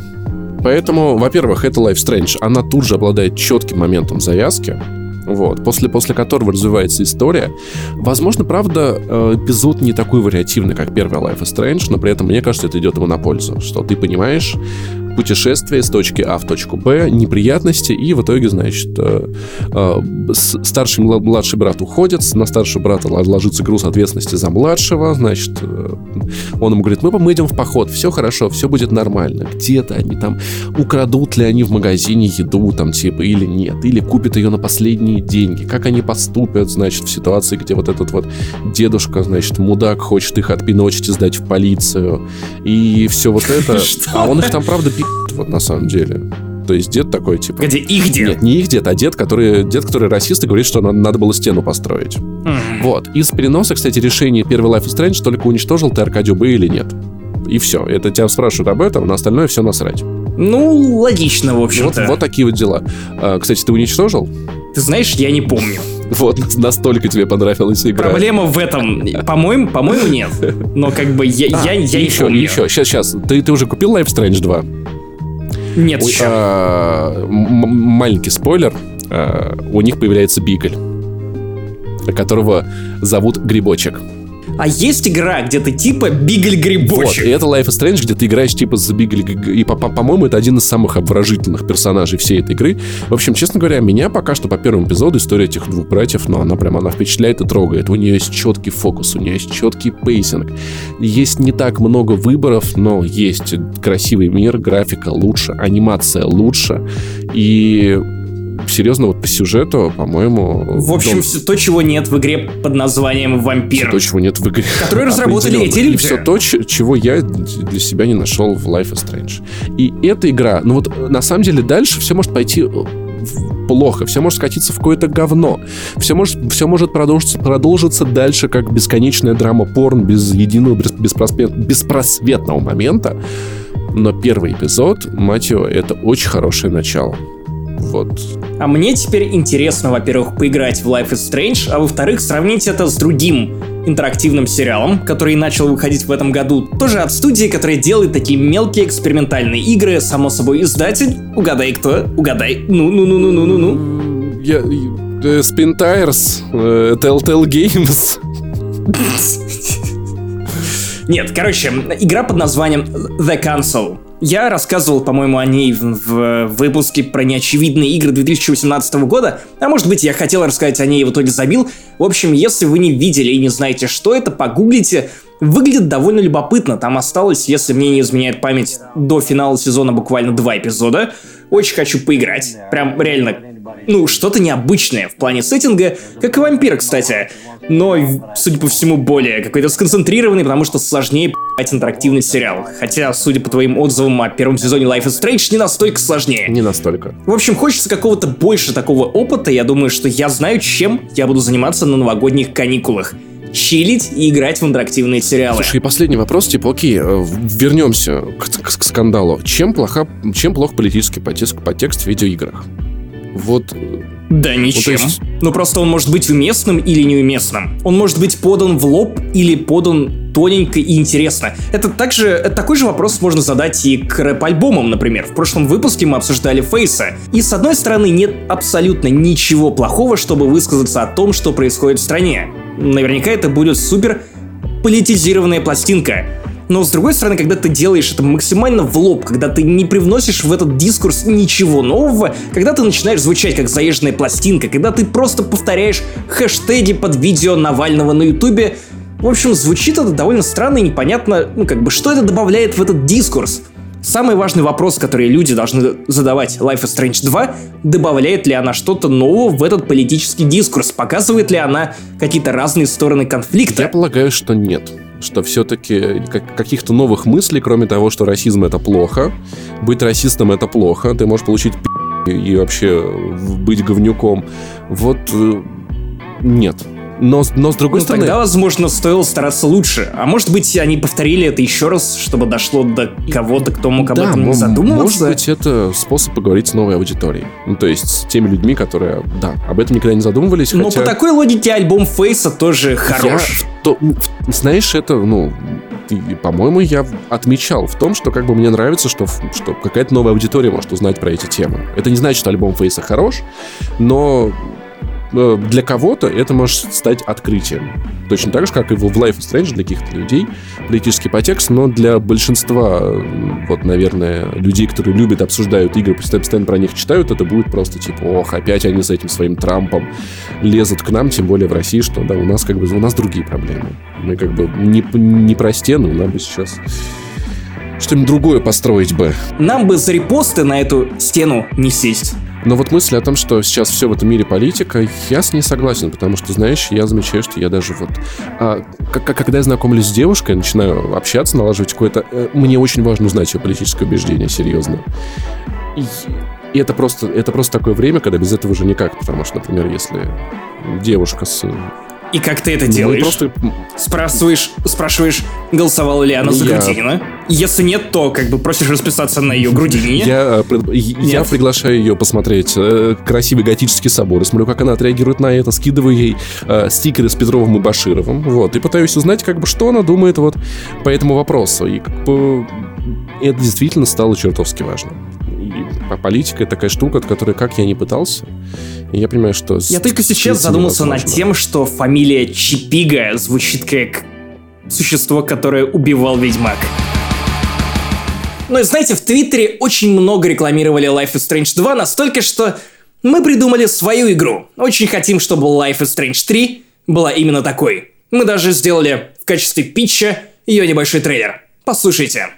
Поэтому, во-первых, это Life Strange. Она тут же обладает четким моментом завязки вот, после, после которого развивается история. Возможно, правда, э, эпизод не такой вариативный, как первый Life is Strange, но при этом, мне кажется, это идет ему на пользу, что ты понимаешь, путешествие с точки А в точку Б, неприятности, и в итоге, значит, э, э, старший младший брат уходит, на старшего брата ложится груз ответственности за младшего, значит, э, он ему говорит, мы, мы идем в поход, все хорошо, все будет нормально, где-то они там, украдут ли они в магазине еду, там, типа, или нет, или купят ее на последние деньги, как они поступят, значит, в ситуации, где вот этот вот дедушка, значит, мудак хочет их отпиночить и сдать в полицию, и все вот это, а он их там, правда, вот на самом деле. То есть дед такой, типа... Где их дед? Нет, не их дед, а дед, который, дед, который расист и говорит, что надо, было стену построить. Mm. Вот. Из переноса, кстати, решение первый Life is Strange только уничтожил ты Аркадию Б или нет. И все. Это тебя спрашивают об этом, на остальное все насрать. Ну, логично, в общем-то. Вот, вот такие вот дела. А, кстати, ты уничтожил? Ты знаешь, я не помню. Вот, настолько тебе понравилась игра. Проблема в этом. По-моему, по-моему, нет. Но как бы я, а, я, я еще, помню. Еще, сейчас, сейчас. Ты, ты уже купил Life Strange 2? Нет, Ой, еще. А, маленький спойлер. А, у них появляется Бигль, которого зовут Грибочек. А есть игра, где ты типа Бигль-грибочек. Вот, и это Life is Strange, где ты играешь типа за Бигль... И, по-моему, это один из самых обворожительных персонажей всей этой игры. В общем, честно говоря, меня пока что по первому эпизоду история этих двух братьев, ну, она прям, она впечатляет и трогает. У нее есть четкий фокус, у нее есть четкий pacing. Есть не так много выборов, но есть красивый мир, графика лучше, анимация лучше. И серьезно, вот по сюжету, по-моему... В общем, все то, чего нет в игре под названием «Вампир». Все то, чего нет в игре. Которую разработали эти люди. И все то, чего я для себя не нашел в Life is Strange. И эта игра, ну вот на самом деле дальше все может пойти э, плохо, все может скатиться в какое-то говно, все может, все может продолжиться, продолжиться дальше как бесконечная драма порн без единого беспросвет, беспросветного момента, но первый эпизод, мать его, это очень хорошее начало. Вот. А мне теперь интересно, во-первых, поиграть в Life is Strange, а во-вторых, сравнить это с другим интерактивным сериалом, который начал выходить в этом году, тоже от студии, которая делает такие мелкие экспериментальные игры, само собой, издатель. Угадай кто? Угадай. Ну-ну-ну-ну-ну-ну-ну. Я... Э, Spin Tires, э, Telltale Games. Нет, короче, игра под названием The Console. Я рассказывал, по-моему, о ней в, в выпуске про неочевидные игры 2018 года, а может быть я хотел рассказать о ней и в итоге забил. В общем, если вы не видели и не знаете, что это, погуглите. Выглядит довольно любопытно, там осталось, если мне не изменяет память, до финала сезона буквально два эпизода. Очень хочу поиграть, прям реально ну, что-то необычное в плане сеттинга, как и вампир, кстати. Но, судя по всему, более какой-то сконцентрированный, потому что сложнее п***ть интерактивный сериал. Хотя, судя по твоим отзывам о первом сезоне Life is Strange, не настолько сложнее. Не настолько. В общем, хочется какого-то больше такого опыта. Я думаю, что я знаю, чем я буду заниматься на новогодних каникулах чилить и играть в интерактивные сериалы. Слушай, и последний вопрос, типа, окей, э, вернемся к, к, к скандалу. Чем, плохо, чем плох политический подтекст, подтекст в видеоиграх? Вот э, да ничем. Ну, есть... ну просто он может быть уместным или неуместным. Он может быть подан в лоб или подан тоненько и интересно. Это также, такой же вопрос можно задать и к рэп-альбомам, например. В прошлом выпуске мы обсуждали Фейса. И с одной стороны нет абсолютно ничего плохого, чтобы высказаться о том, что происходит в стране. Наверняка это будет супер политизированная пластинка. Но с другой стороны, когда ты делаешь это максимально в лоб, когда ты не привносишь в этот дискурс ничего нового, когда ты начинаешь звучать как заезженная пластинка, когда ты просто повторяешь хэштеги под видео Навального на ютубе, в общем, звучит это довольно странно и непонятно, ну как бы, что это добавляет в этот дискурс. Самый важный вопрос, который люди должны задавать Life is Strange 2, добавляет ли она что-то нового в этот политический дискурс, показывает ли она какие-то разные стороны конфликта. Я полагаю, что нет что все-таки каких-то новых мыслей, кроме того, что расизм это плохо, быть расистом это плохо, ты можешь получить и вообще быть говнюком. Вот э, нет. Но, но с другой ну, стороны... тогда, возможно, стоило стараться лучше. А может быть, они повторили это еще раз, чтобы дошло до кого-то, кто мог об да, этом не задумываться? может быть, это способ поговорить с новой аудиторией. Ну, то есть, с теми людьми, которые, да, об этом никогда не задумывались, Но хотя... по такой логике альбом Фейса тоже хорош. Я, то, знаешь, это, ну, по-моему, я отмечал в том, что как бы мне нравится, что, что какая-то новая аудитория может узнать про эти темы. Это не значит, что альбом Фейса хорош, но для кого-то это может стать открытием. Точно так же, как и в Life is Strange для каких-то людей, политический подтекст, но для большинства, вот, наверное, людей, которые любят, обсуждают игры, постоянно про них читают, это будет просто типа, ох, опять они с этим своим Трампом лезут к нам, тем более в России, что, да, у нас как бы, у нас другие проблемы. Мы как бы не, не про стену, нам бы сейчас что-нибудь другое построить бы. Нам бы за репосты на эту стену не сесть. Но вот мысль о том, что сейчас все в этом мире политика, я с ней согласен, потому что, знаешь, я замечаю, что я даже вот... А, как, когда я знакомлюсь с девушкой, начинаю общаться, налаживать какое-то... Э, мне очень важно узнать ее политическое убеждение, серьезно. И, и это просто, это просто такое время, когда без этого уже никак, потому что, например, если девушка с и как ты это ну, делаешь? просто... Спрашиваешь, спрашиваешь, голосовала ли она за я... Грудинина? Если нет, то как бы просишь расписаться на ее Грудинине. Я, э, я приглашаю ее посмотреть э, красивый готический собор, и смотрю, как она отреагирует на это, скидываю ей э, стикеры с Петровым и Башировым, вот, и пытаюсь узнать, как бы, что она думает вот по этому вопросу. И как бы это действительно стало чертовски важно. Политика — такая штука, от которой, как я не пытался, я понимаю, что... Я только сейчас задумался над тем, что фамилия Чипига звучит как существо, которое убивал Ведьмак. Ну и знаете, в Твиттере очень много рекламировали Life is Strange 2, настолько, что мы придумали свою игру. Очень хотим, чтобы Life is Strange 3 была именно такой. Мы даже сделали в качестве питча ее небольшой трейлер. Послушайте.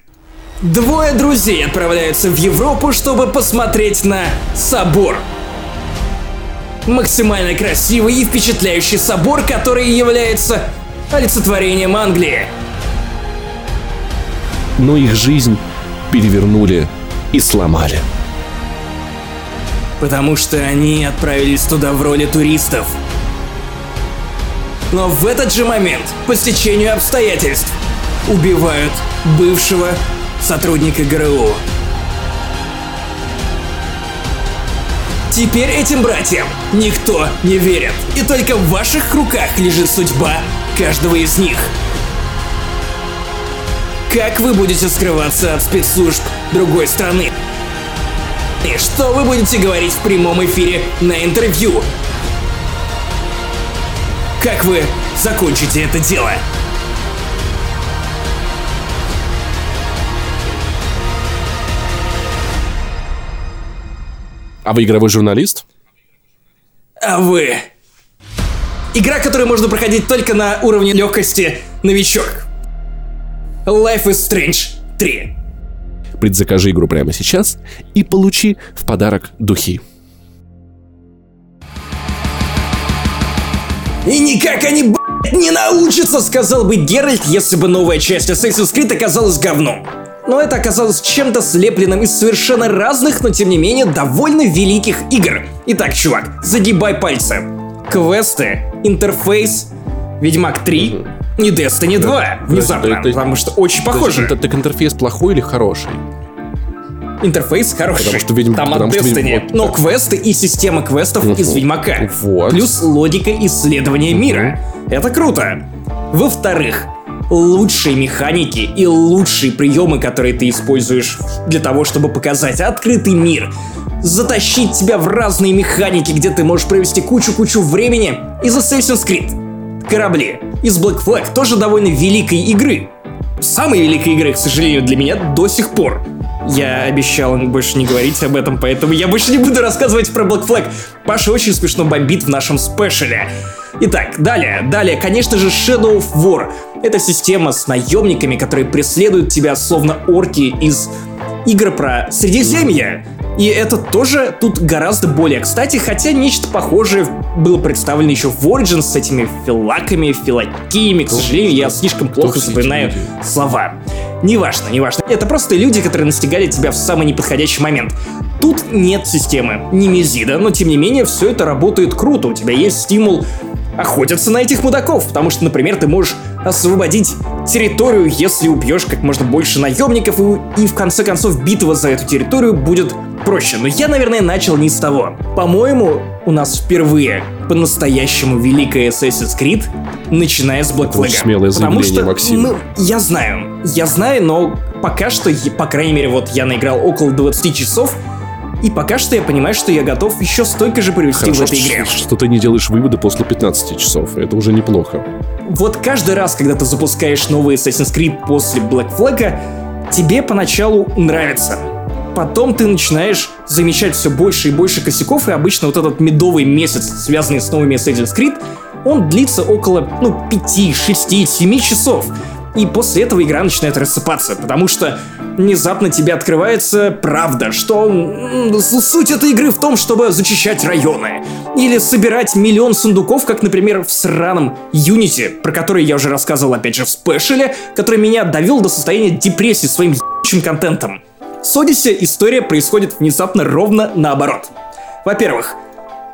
Двое друзей отправляются в Европу, чтобы посмотреть на собор максимально красивый и впечатляющий собор, который является олицетворением Англии. Но их жизнь перевернули и сломали. Потому что они отправились туда в роли туристов. Но в этот же момент, по стечению обстоятельств, убивают бывшего сотрудника ГРУ. Теперь этим братьям никто не верит. И только в ваших руках лежит судьба каждого из них. Как вы будете скрываться от спецслужб другой страны? И что вы будете говорить в прямом эфире на интервью? Как вы закончите это дело? А вы игровой журналист? А вы... Игра, которую можно проходить только на уровне легкости новичок. Life is Strange 3. Предзакажи игру прямо сейчас и получи в подарок духи. И никак они, б***ь, не научатся, сказал бы Геральт, если бы новая часть Assassin's Creed оказалась говном. Но это оказалось чем-то слепленным из совершенно разных, но тем не менее довольно великих игр. Итак, чувак, загибай пальцы. Квесты, интерфейс, Ведьмак 3 и Destiny 2 внезапно, это- потому что очень похоже. Это так интерфейс плохой или хороший? Интерфейс хороший. Потому что Ведьм- Там потому от что Destiny. Ведьм- Но квесты и система квестов из Ведьмака. Вот. Плюс логика исследования мира. Это круто. Во-вторых, лучшие механики и лучшие приемы, которые ты используешь для того, чтобы показать открытый мир. Затащить тебя в разные механики, где ты можешь провести кучу-кучу времени из Assassin's Creed. Корабли из Black Flag тоже довольно великой игры. Самой великой игры, к сожалению, для меня до сих пор. Я обещал больше не говорить об этом, поэтому я больше не буду рассказывать про Black Flag. Паша очень смешно бомбит в нашем спешле. Итак, далее, далее, конечно же, Shadow of War. Это система с наемниками, которые преследуют тебя словно орки из игр про Средиземье. И это тоже тут гораздо более кстати, хотя нечто похожее было представлено еще в Origins с этими филаками, филакиями. К сожалению, я слишком плохо запоминаю слова. Неважно, неважно. Это просто люди, которые настигали тебя в самый неподходящий момент. Тут нет системы немезида, но тем не менее все это работает круто. У тебя есть стимул охотиться на этих мудаков, потому что, например, ты можешь освободить территорию, если убьешь как можно больше наемников, и, и в конце концов битва за эту территорию будет проще. Но я, наверное, начал не с того. По-моему, у нас впервые по-настоящему великая Assassin's Creed, начиная с Black Flag. Смелое Потому что, Максим. ну, я знаю, я знаю, но пока что, по крайней мере, вот я наиграл около 20 часов, и пока что я понимаю, что я готов еще столько же провести в Хорошо, этой игре. что ты не делаешь выводы после 15 часов. Это уже неплохо. Вот каждый раз, когда ты запускаешь новый Assassin's Creed после Black Flag, тебе поначалу нравится. Потом ты начинаешь замечать все больше и больше косяков, и обычно вот этот медовый месяц, связанный с новыми Assassin's Creed, он длится около, ну, 5, 6, 7 часов. И после этого игра начинает рассыпаться, потому что внезапно тебе открывается правда, что суть этой игры в том, чтобы зачищать районы. Или собирать миллион сундуков, как, например, в сраном Unity, про который я уже рассказывал, опять же, в спешле, который меня довел до состояния депрессии своим ебучим контентом. С Odyssey история происходит внезапно ровно наоборот. Во-первых,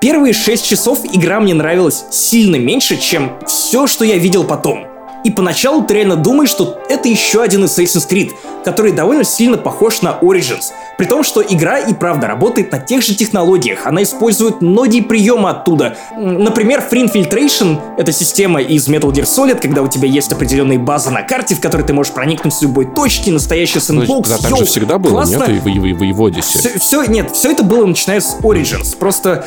Первые 6 часов игра мне нравилась сильно меньше, чем все, что я видел потом. И поначалу ты реально думаешь, что это еще один Assassin's Creed, который довольно сильно похож на Origins. При том, что игра и правда работает на тех же технологиях. Она использует многие приемы оттуда. Например, Free Infiltration — это система из Metal Gear Solid, когда у тебя есть определенные базы на карте, в которые ты можешь проникнуть с любой точки, настоящий Ну, сэндбокс. да, Йоу, же всегда было, классно. нет? И в, и в, и в- и в Одиссе. Все, все, нет, все это было начиная с Origins. Просто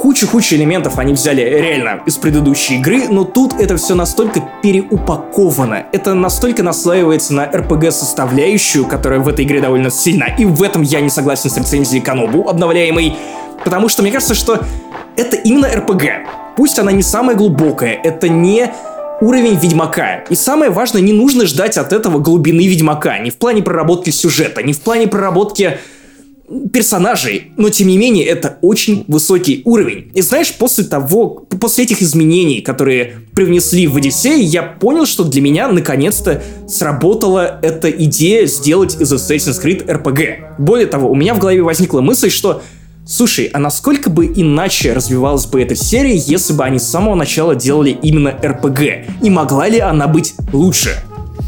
кучу-кучу элементов они взяли реально из предыдущей игры, но тут это все настолько переупаковано. Это настолько наслаивается на RPG-составляющую, которая в этой игре довольно сильна. И в этом я не согласен с рецензией Канобу, обновляемой. Потому что мне кажется, что это именно RPG. Пусть она не самая глубокая, это не уровень Ведьмака. И самое важное, не нужно ждать от этого глубины Ведьмака. Не в плане проработки сюжета, не в плане проработки персонажей, но тем не менее это очень высокий уровень. И знаешь, после того, после этих изменений, которые привнесли в Одиссей, я понял, что для меня наконец-то сработала эта идея сделать из Assassin's Creed RPG. Более того, у меня в голове возникла мысль, что Слушай, а насколько бы иначе развивалась бы эта серия, если бы они с самого начала делали именно RPG? И могла ли она быть лучше?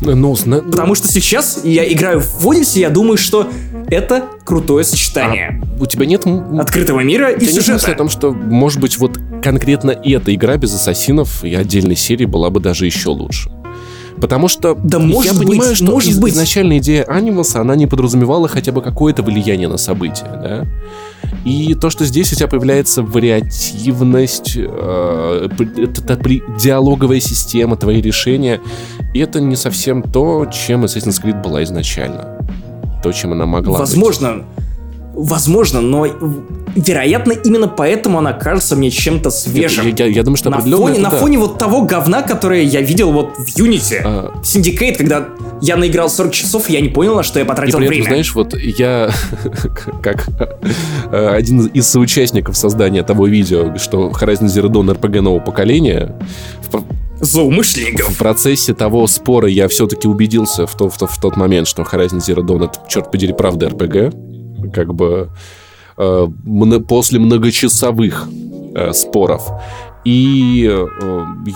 Ну, зна- Потому что сейчас я играю в Odyssey, я думаю, что это крутое сочетание у тебя нет... открытого мира и тебя нет о сюжета. том, что, может быть, вот конкретно эта игра без ассасинов и отдельной серии была бы даже еще лучше. Потому что Да может я понимаю, быть, что может из- быть. изначальная идея анимуса, она не подразумевала хотя бы какое-то влияние на события, да? И то, что здесь у тебя появляется вариативность, э, это, это диалоговая система, твои решения, это не совсем то, чем Assassin's Creed была изначально. То, чем она могла быть. Возможно, возможно, но вероятно именно поэтому она кажется мне чем-то свежим. Я, я, я думаю, что на фоне, это на да. фоне вот того говна, которое я видел вот в Unity. А. Syndicate, когда я наиграл 40 часов, я не понял, на что я И потратил при этом, время. знаешь, вот я, как э, один из соучастников создания того видео, что Horizon Zero Dawn RPG нового поколения, Злоумышленников. в процессе того спора я все-таки убедился в, то, в, то- в тот момент, что Horizon Zero Dawn это, черт подери, правда RPG. Как бы э, после многочасовых э, споров. И э,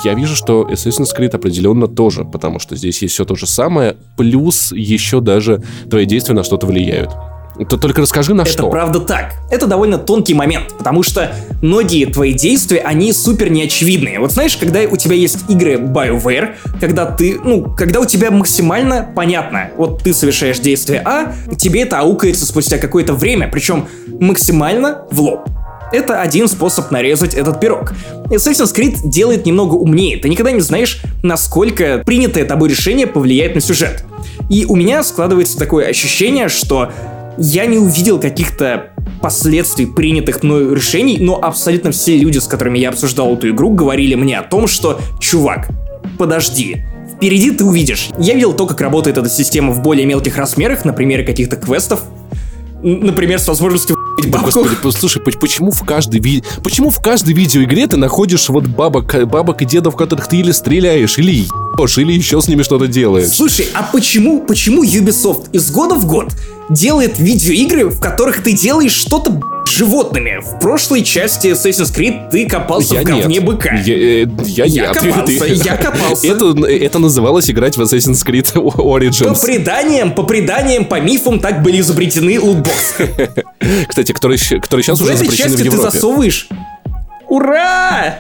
я вижу, что Assassin's Creed определенно тоже, потому что здесь есть все то же самое, плюс еще даже твои действия на что-то влияют. Ты только расскажи на Это что. правда так. Это довольно тонкий момент, потому что многие твои действия, они супер неочевидные. Вот знаешь, когда у тебя есть игры BioWare, когда ты, ну, когда у тебя максимально понятно, вот ты совершаешь действие А, тебе это аукается спустя какое-то время, причем максимально в лоб. Это один способ нарезать этот пирог. Assassin's Creed делает немного умнее. Ты никогда не знаешь, насколько принятое тобой решение повлияет на сюжет. И у меня складывается такое ощущение, что я не увидел каких-то последствий принятых мною решений, но абсолютно все люди, с которыми я обсуждал эту игру, говорили мне о том, что «Чувак, подожди, впереди ты увидишь». Я видел то, как работает эта система в более мелких размерах, на примере каких-то квестов, например, с возможностью бабку. господи, послушай, поч- почему в каждой ви... почему в каждой видеоигре ты находишь вот бабок, э, бабок и дедов, которых ты или стреляешь, или ебешь, или еще с ними что-то делаешь? Слушай, а почему, почему Ubisoft из года в год делает видеоигры, в которых ты делаешь что-то животными? В прошлой части Assassin's Creed ты копался Я в говне нет. быка. Я, э, я Я нет. копался, Ты- я копался. Это, это называлось играть в Assassin's Creed По Origins. преданиям, по преданиям, по мифам так были изобретены лутбоксы. Кстати, который, щ- который сейчас В уже этой запрещены в части ты Европе. засовываешь. Ура!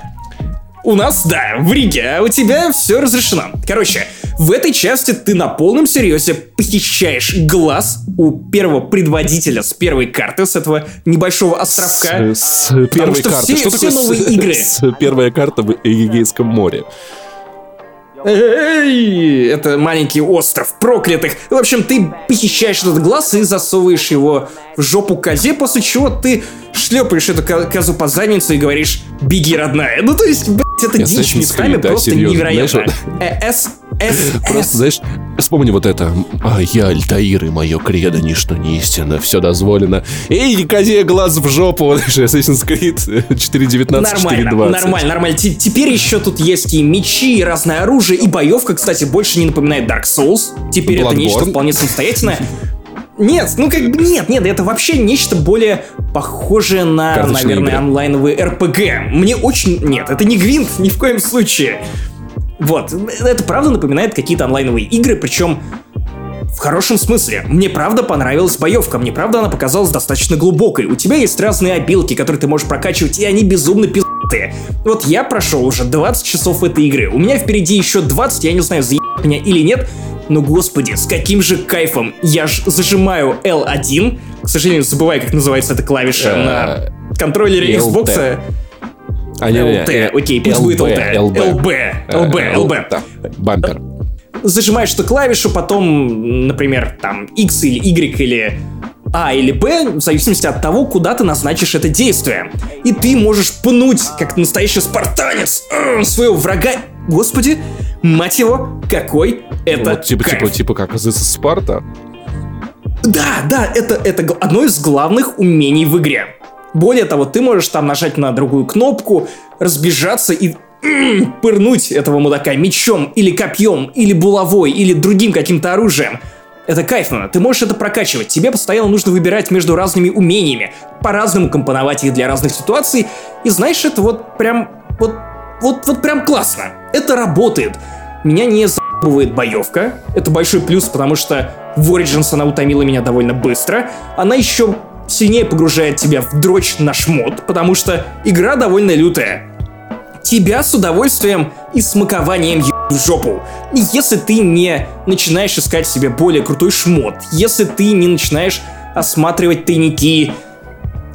У нас, да, в Риге, а у тебя все разрешено. Короче, в этой части ты на полном серьезе похищаешь глаз у первого предводителя с первой карты, с этого небольшого островка. С, с первой что карты. все- что все такое с- новые игры. С первая карта в Эгейском море. Эй, это маленький остров проклятых. В общем, ты похищаешь этот глаз и засовываешь его в жопу козе, после чего ты шлепаешь эту ко- козу по заднице и говоришь «Беги, родная». Ну, то есть, это дичь местами просто невероятно. знаешь, Э, С, С, Просто, С. знаешь, вспомни вот это. А я Альтаир, и мое кредо, ничто не истина, все дозволено. Эй, козе глаз в жопу, знаешь, Assassin's Creed 4.19, Нормально, 4.20. нормально, нормально. Те- Теперь еще тут есть и мечи, и разное оружие, и боевка, кстати, больше не напоминает Dark Souls. Теперь это Bloodborne. нечто вполне самостоятельное. Нет, ну как бы нет, нет, это вообще нечто более похожее на, Карточные наверное, игры. онлайновый РПГ. Мне очень... Нет, это не Гвинт, ни в коем случае. Вот, это правда напоминает какие-то онлайновые игры, причем в хорошем смысле. Мне правда понравилась боевка, мне правда она показалась достаточно глубокой. У тебя есть разные обилки, которые ты можешь прокачивать, и они безумно пиздатые. Вот я прошел уже 20 часов этой игры. У меня впереди еще 20, я не знаю, заебать меня или нет. Но господи, с каким же кайфом я ж зажимаю L1, к сожалению, забываю, как называется эта клавиша Э, на контроллере. Xbox. А, не, не, LT, э, окей, пусть будет LT. LB. LB, LB, Бампер. зажимаешь эту клавишу, потом, например, там X или Y или А или Б, в зависимости от того, куда ты назначишь это действие. И ты можешь пнуть, как настоящий спартанец, э, своего врага. Господи, мать его, какой это Вот типа, кайф. типа, типа как из Спарта. Да, да, это, это одно из главных умений в игре. Более того, ты можешь там нажать на другую кнопку, разбежаться и м, пырнуть этого мудака мечом, или копьем, или булавой, или другим каким-то оружием. Это кайфно, ты можешь это прокачивать. Тебе постоянно нужно выбирать между разными умениями, по-разному компоновать их для разных ситуаций. И знаешь, это вот прям, вот, вот, вот прям классно. Это работает. Меня не заебывает боевка. Это большой плюс, потому что в Origins она утомила меня довольно быстро. Она еще сильнее погружает тебя в дрочь на шмот, потому что игра довольно лютая. Тебя с удовольствием и смакованием ебут в жопу. Если ты не начинаешь искать себе более крутой шмот, если ты не начинаешь осматривать тайники,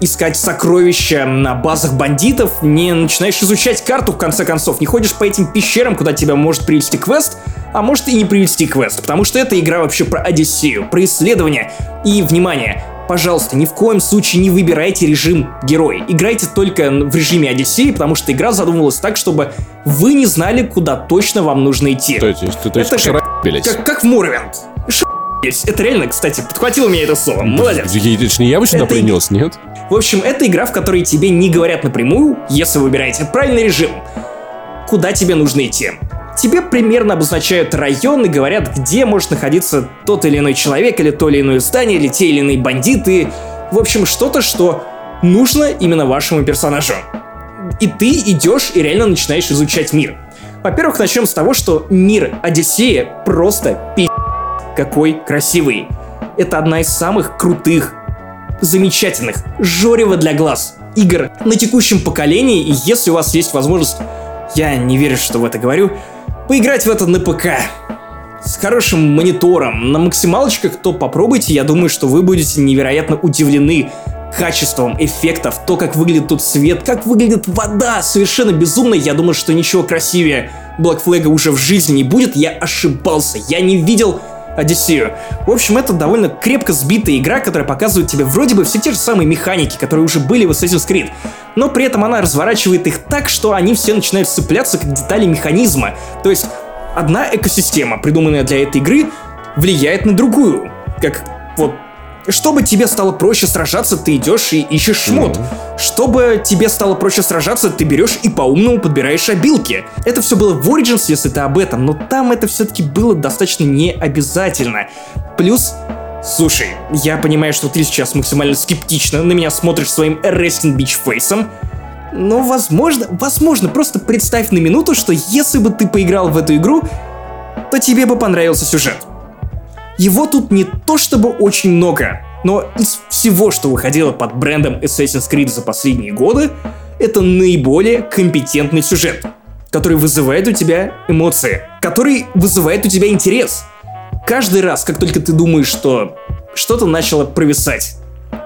искать сокровища на базах бандитов, не начинаешь изучать карту в конце концов, не ходишь по этим пещерам, куда тебя может привести квест, а может и не привести квест, потому что эта игра вообще про Одиссею, про исследование и, внимание, пожалуйста, ни в коем случае не выбирайте режим герой. Играйте только в режиме Одиссеи, потому что игра задумывалась так, чтобы вы не знали, куда точно вам нужно идти. То есть, то есть Это как, как, как в Муравент. Это реально, кстати, подхватило меня это слово. Молодец. Это ж не я бы сюда Это- принес, нет? В общем, это игра, в которой тебе не говорят напрямую, если вы выбираете правильный режим, куда тебе нужно идти. Тебе примерно обозначают район и говорят, где может находиться тот или иной человек, или то или иное здание, или те или иные бандиты. В общем, что-то, что нужно именно вашему персонажу. И ты идешь и реально начинаешь изучать мир. Во-первых, начнем с того, что мир Одиссея просто пи*** какой красивый. Это одна из самых крутых, замечательных, жорево для глаз игр на текущем поколении, и если у вас есть возможность, я не верю, что в это говорю, поиграть в это на ПК с хорошим монитором, на максималочках, то попробуйте, я думаю, что вы будете невероятно удивлены качеством эффектов, то, как выглядит тут свет, как выглядит вода, совершенно безумно. Я думаю, что ничего красивее Black Flag уже в жизни не будет. Я ошибался, я не видел Одиссею. В общем, это довольно крепко сбитая игра, которая показывает тебе вроде бы все те же самые механики, которые уже были в Assassin's Creed, но при этом она разворачивает их так, что они все начинают цепляться как детали механизма. То есть одна экосистема, придуманная для этой игры, влияет на другую. Как вот чтобы тебе стало проще сражаться, ты идешь и ищешь шмот. Чтобы тебе стало проще сражаться, ты берешь и по-умному подбираешь обилки. Это все было в Origins, если ты об этом, но там это все-таки было достаточно не обязательно. Плюс Слушай, я понимаю, что ты сейчас максимально скептично на меня смотришь своим resting bitch фейсом, но возможно, возможно, просто представь на минуту, что если бы ты поиграл в эту игру, то тебе бы понравился сюжет. Его тут не то чтобы очень много, но из всего, что выходило под брендом Assassin's Creed за последние годы, это наиболее компетентный сюжет, который вызывает у тебя эмоции, который вызывает у тебя интерес. Каждый раз, как только ты думаешь, что что-то начало провисать,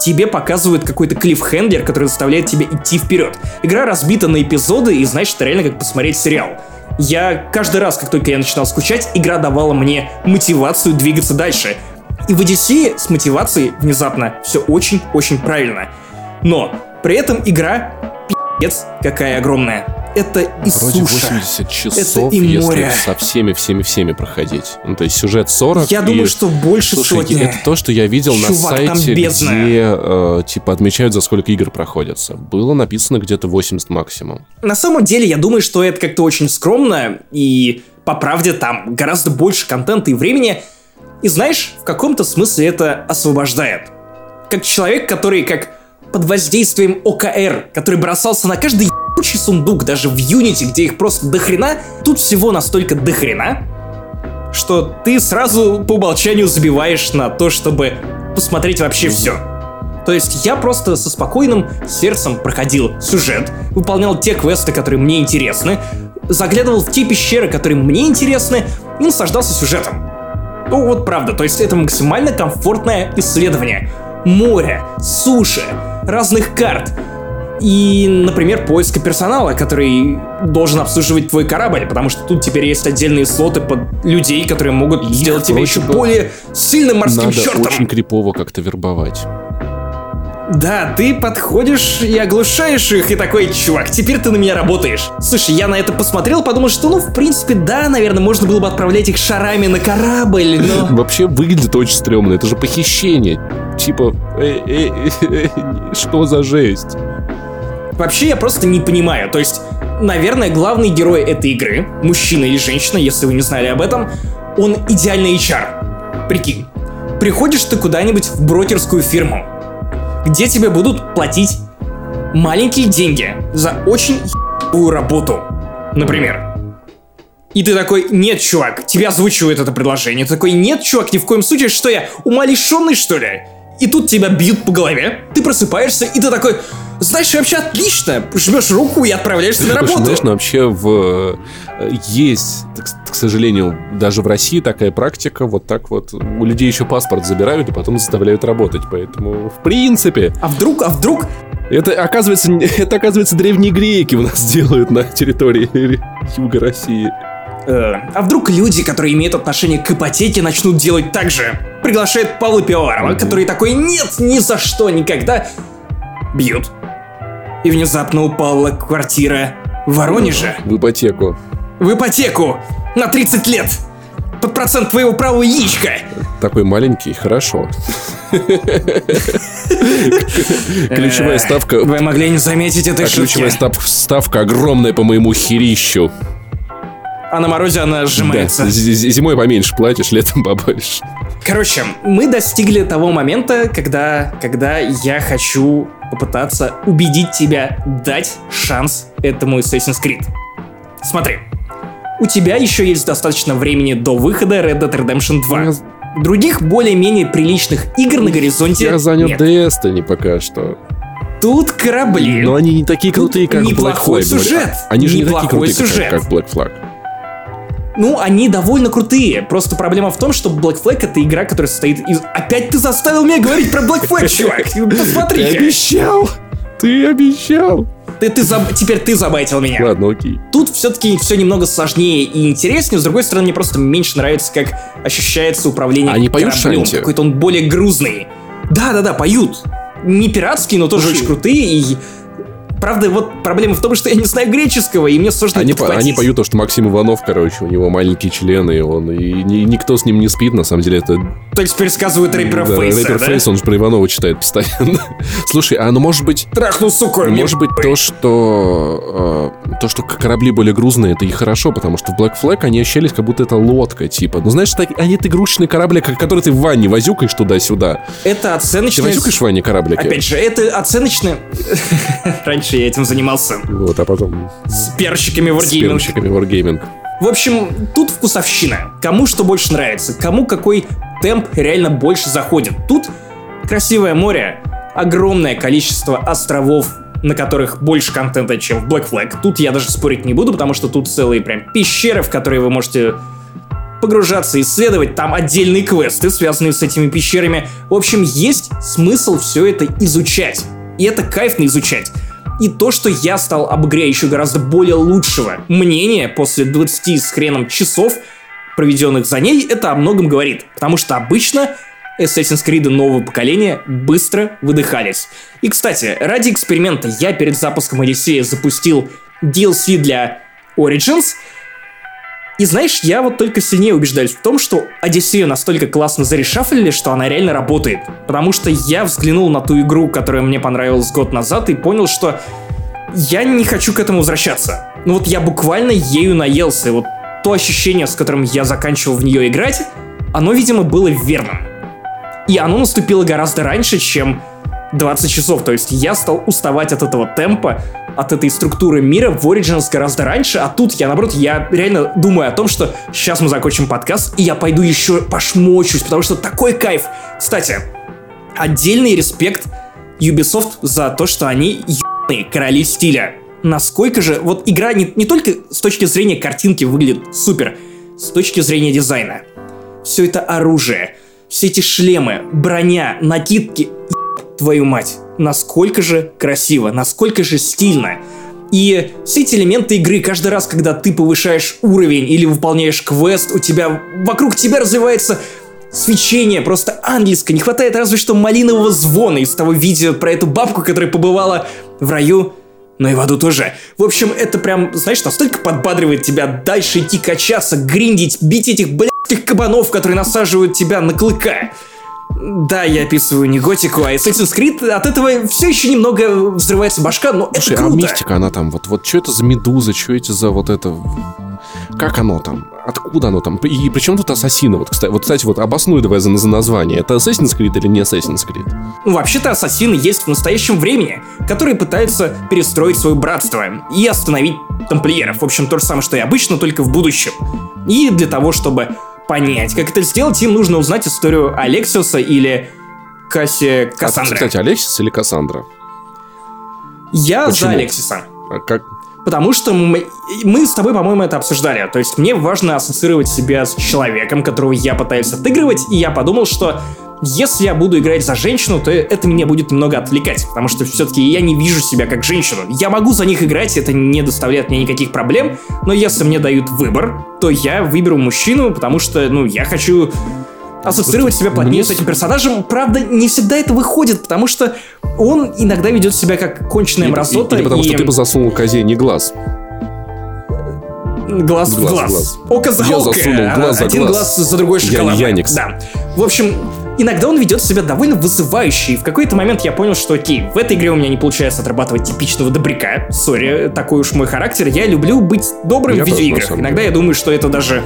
тебе показывают какой-то клиффхендлер, который заставляет тебя идти вперед. Игра разбита на эпизоды, и значит, реально как посмотреть сериал. Я каждый раз, как только я начинал скучать, игра давала мне мотивацию двигаться дальше. И в Одиссее с мотивацией внезапно все очень-очень правильно. Но при этом игра пи***ц какая огромная. Это и Вроде суша. 80 часов, и если море. со всеми-всеми-всеми проходить. Ну, то есть сюжет 40. Я и- думаю, что больше Слушай, сотни. это то, что я видел Чувак, на сайте, где, э, типа, отмечают, за сколько игр проходятся. Было написано где-то 80 максимум. На самом деле, я думаю, что это как-то очень скромно, и по правде там гораздо больше контента и времени. И знаешь, в каком-то смысле это освобождает. Как человек, который как под воздействием ОКР, который бросался на каждый ебучий сундук, даже в Unity, где их просто дохрена, тут всего настолько дохрена, что ты сразу по умолчанию забиваешь на то, чтобы посмотреть вообще все. То есть я просто со спокойным сердцем проходил сюжет, выполнял те квесты, которые мне интересны, заглядывал в те пещеры, которые мне интересны, и наслаждался сюжетом. Ну вот правда, то есть это максимально комфортное исследование. Море, суши, разных карт. И, например, поиска персонала, который должен обслуживать твой корабль, потому что тут теперь есть отдельные слоты под людей, которые могут сделать тебя еще более сильным морским Надо чертом. очень крипово как-то вербовать. Да, ты подходишь и оглушаешь их, и такой, чувак, теперь ты на меня работаешь. Слушай, я на это посмотрел, подумал, что, ну, в принципе, да, наверное, можно было бы отправлять их шарами на корабль, но... Вообще выглядит очень стрёмно. Это же похищение. Типа, что за жесть? Вообще, я просто не понимаю. То есть, наверное, главный герой этой игры, мужчина или женщина, если вы не знали об этом, он идеальный HR. Прикинь, приходишь ты куда-нибудь в брокерскую фирму, где тебе будут платить маленькие деньги за очень ебучую работу. Например. И ты такой, нет, чувак, тебе озвучивают это предложение. Ты такой, нет, чувак, ни в коем случае, что я, умалишенный, что ли? И тут тебя бьют по голове, ты просыпаешься, и ты такой, знаешь, вообще отлично, жмешь руку и отправляешься на Слушай, работу. знаешь, ну вообще в... э, есть, к сожалению, даже в России такая практика, вот так вот. У людей еще паспорт забирают и потом заставляют работать. Поэтому, в принципе, А вдруг, а вдруг, это оказывается, это оказывается древние греки у нас делают на территории юга России. Э, а вдруг люди, которые имеют отношение к ипотеке, начнут делать так же? Приглашает Павла Пивоварова, который такой «нет, ни за что, никогда». Бьют. И внезапно у Павла квартира в Воронеже. В ипотеку. В ипотеку! На 30 лет! Под процент твоего правого яичка! Такой маленький, хорошо. Ключевая ставка... Вы могли не заметить этой А ключевая шутки. став- ставка огромная по моему херищу. А на морозе она Да, сжимается. з- зимой поменьше платишь, летом побольше. Короче, мы достигли того момента, когда, когда я хочу попытаться убедить тебя дать шанс этому Assassin's Creed. Смотри, у тебя еще есть достаточно времени до выхода Red Dead Redemption 2. Я- Других более-менее приличных игр на горизонте Я занят нет. Destiny пока что. Тут корабли. Но они не такие крутые, как Black неплохой Flag. сюжет. Они же не такие крутые, сюжет. как Black Flag. Ну, они довольно крутые. Просто проблема в том, что Black Flag это игра, которая состоит из... Опять ты заставил меня говорить про Black Flag, чувак! Посмотри! обещал! Ты обещал! Ты, ты заб- Теперь ты забайтил меня. Ладно, окей. Тут все-таки все немного сложнее и интереснее. С другой стороны, мне просто меньше нравится, как ощущается управление Они поют кораблем. шанти? Какой-то он более грузный. Да-да-да, поют. Не пиратские, но тоже Слушай. очень крутые. И... Правда, вот проблема в том, что я не знаю греческого, и мне сложно Они, по- они поют то, что Максим Иванов, короче, у него маленькие члены, и он и ни- никто с ним не спит, на самом деле это То есть пересказывают рэпера да, Фейса, рэпер да? Фейс, он же про Иванова читает постоянно. Слушай, а ну может быть, Трахнул, сука, может быть то, что э, то, что корабли более грузные, это и хорошо, потому что в Black Flag они ощущались, как будто это лодка, типа. Ну знаешь, так, они это игрушечные корабли, которые ты в ванне возюкаешь туда-сюда. Это Ты оценочное... возюкаешь в ванне кораблики? Опять же, это оценочное... Раньше я этим занимался. Вот, а потом С перщиками с Wargaming. перчиками Wargaming. В общем, тут вкусовщина. Кому что больше нравится, кому какой темп реально больше заходит. Тут красивое море, огромное количество островов, на которых больше контента, чем в Black Flag. Тут я даже спорить не буду, потому что тут целые прям пещеры, в которые вы можете погружаться, исследовать. Там отдельные квесты, связанные с этими пещерами. В общем, есть смысл все это изучать. И это кайфно изучать. И то, что я стал об гораздо более лучшего мнения после 20 с хреном часов, проведенных за ней, это о многом говорит. Потому что обычно Assassin's Creed нового поколения быстро выдыхались. И, кстати, ради эксперимента я перед запуском Одиссея запустил DLC для Origins, и знаешь, я вот только сильнее убеждаюсь в том, что Одиссею настолько классно зарешафлили, что она реально работает. Потому что я взглянул на ту игру, которая мне понравилась год назад, и понял, что я не хочу к этому возвращаться. Ну вот я буквально ею наелся, и вот то ощущение, с которым я заканчивал в нее играть, оно, видимо, было верным. И оно наступило гораздо раньше, чем 20 часов. То есть я стал уставать от этого темпа, от этой структуры мира в Origins гораздо раньше, а тут я, наоборот, я реально думаю о том, что сейчас мы закончим подкаст, и я пойду еще пошмочусь, потому что такой кайф. Кстати, отдельный респект Ubisoft за то, что они ебаные короли стиля. Насколько же... Вот игра не, не только с точки зрения картинки выглядит супер, с точки зрения дизайна. Все это оружие, все эти шлемы, броня, накидки, твою мать. Насколько же красиво, насколько же стильно. И все эти элементы игры, каждый раз, когда ты повышаешь уровень или выполняешь квест, у тебя вокруг тебя развивается свечение, просто ангельское. Не хватает разве что малинового звона из того видео про эту бабку, которая побывала в раю, но и в аду тоже. В общем, это прям, знаешь, настолько подбадривает тебя дальше идти качаться, гриндить, бить этих блядских кабанов, которые насаживают тебя на клыка. Да, я описываю не готику, а Assassin's Creed. От этого все еще немного взрывается башка, но Слушай, это а круто. мистика она там, вот, вот что это за медуза, что эти за вот это... Как оно там? Откуда оно там? И причем тут ассасины? Вот, кстати, вот, кстати, вот обоснуй давай за, за название. Это Assassin's Creed или не Assassin's Creed? Ну, вообще-то ассасины есть в настоящем времени, которые пытаются перестроить свое братство и остановить тамплиеров. В общем, то же самое, что и обычно, только в будущем. И для того, чтобы понять, как это сделать, им нужно узнать историю Алексиуса или Касси А, Кассандры. кстати, Алексис или Кассандра? Я почему? за Алексиса. А как? Потому что мы, мы с тобой, по-моему, это обсуждали. То есть мне важно ассоциировать себя с человеком, которого я пытаюсь отыгрывать, и я подумал, что если я буду играть за женщину, то это меня будет немного отвлекать, потому что все-таки я не вижу себя как женщину. Я могу за них играть, это не доставляет мне никаких проблем, но если мне дают выбор, то я выберу мужчину, потому что, ну, я хочу ассоциировать себя плотнее с этим персонажем. Правда, не всегда это выходит, потому что он иногда ведет себя как конченая мразота. Или потому и... что ты бы засунул козе не глаз. Глаз, в глаз. глаз. Око за Я око. засунул глаз за Один глаз. глаз за другой Я шоколад. Яникс. Да. В общем, иногда он ведет себя довольно вызывающе. И в какой-то момент я понял, что окей, в этой игре у меня не получается отрабатывать типичного добряка. Sorry, такой уж мой характер. Я люблю быть добрым Я в тоже, видеоиграх. самом Иногда я думаю, что это даже...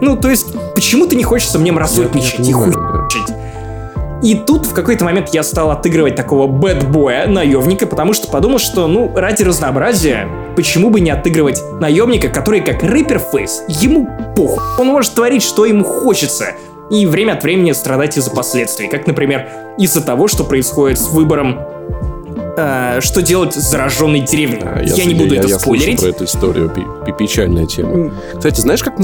Ну, то есть, почему-то не хочется мне мразотничать и хуйничать. И тут в какой-то момент я стал отыгрывать такого bad boy я, наемника, потому что подумал, что, ну, ради разнообразия, почему бы не отыгрывать наемника, который как рэпер Face, ему похуй. Он может творить, что ему хочется, и время от времени страдать из-за последствий, как, например, из-за того, что происходит с выбором э, что делать с зараженной деревней. А, я, не буду я, это я спойлерить. про эту историю, печальная тема. Кстати, знаешь, как...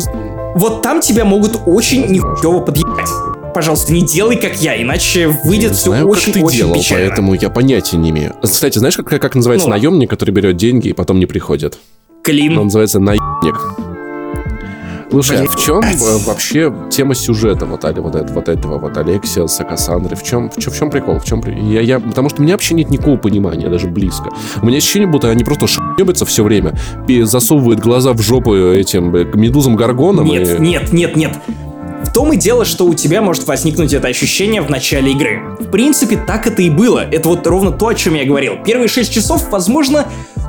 Вот там тебя могут очень нихуево подъебать. Пожалуйста, не делай как я, иначе выйдет Не все знаю, как очень-очень ты делал, печально. поэтому я понятия не имею. Кстати, знаешь, как, как называется Ну. наемник, который берет деньги и потом не приходит? Клин. Он называется наемник. Слушай, а в чем э, вообще тема сюжета вот, вот, это- вот этого вот Алексиаса, Кассандры? В чем, в чем, в чем прикол? В чем, я, я, потому что у меня вообще нет никакого понимания, даже близко. У меня ощущение, будто они просто шебятся все время, пи- засовывают глаза в жопу этим э, медузам Гаргоном. Нет, и... нет, нет, нет. В том и дело, что у тебя может возникнуть это ощущение в начале игры. В принципе, так это и было. Это вот ровно то, о чем я говорил. Первые 6 часов, возможно,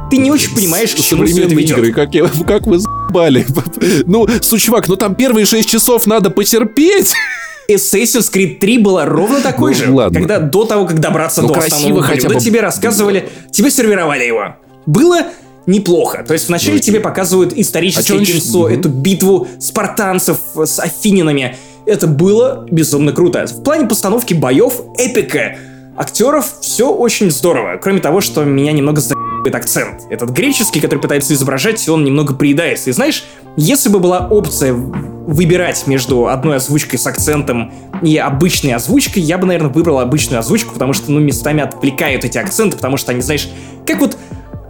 ты не очень понимаешь, к чему все это ведет. игры, как, я, как вы заебали. Ну, слушай, чувак, ну там первые 6 часов надо потерпеть. Assassin's Creed 3 была ровно такой Ну, же. ладно. Когда до того, как добраться Ну, до основного хотя бы. тебе рассказывали, тебе сервировали его. Было неплохо. То есть вначале Ну, тебе показывают историческое а чё он кинцо, Мгм. эту битву спартанцев с афининами. Это было безумно круто. В плане постановки боев эпика. Актеров все очень здорово. Кроме того, что меня немного заебывает акцент. Этот греческий, который пытается изображать, он немного приедается. И знаешь, если бы была опция выбирать между одной озвучкой с акцентом и обычной озвучкой, я бы, наверное, выбрал обычную озвучку, потому что, ну, местами отвлекают эти акценты, потому что они, знаешь, как вот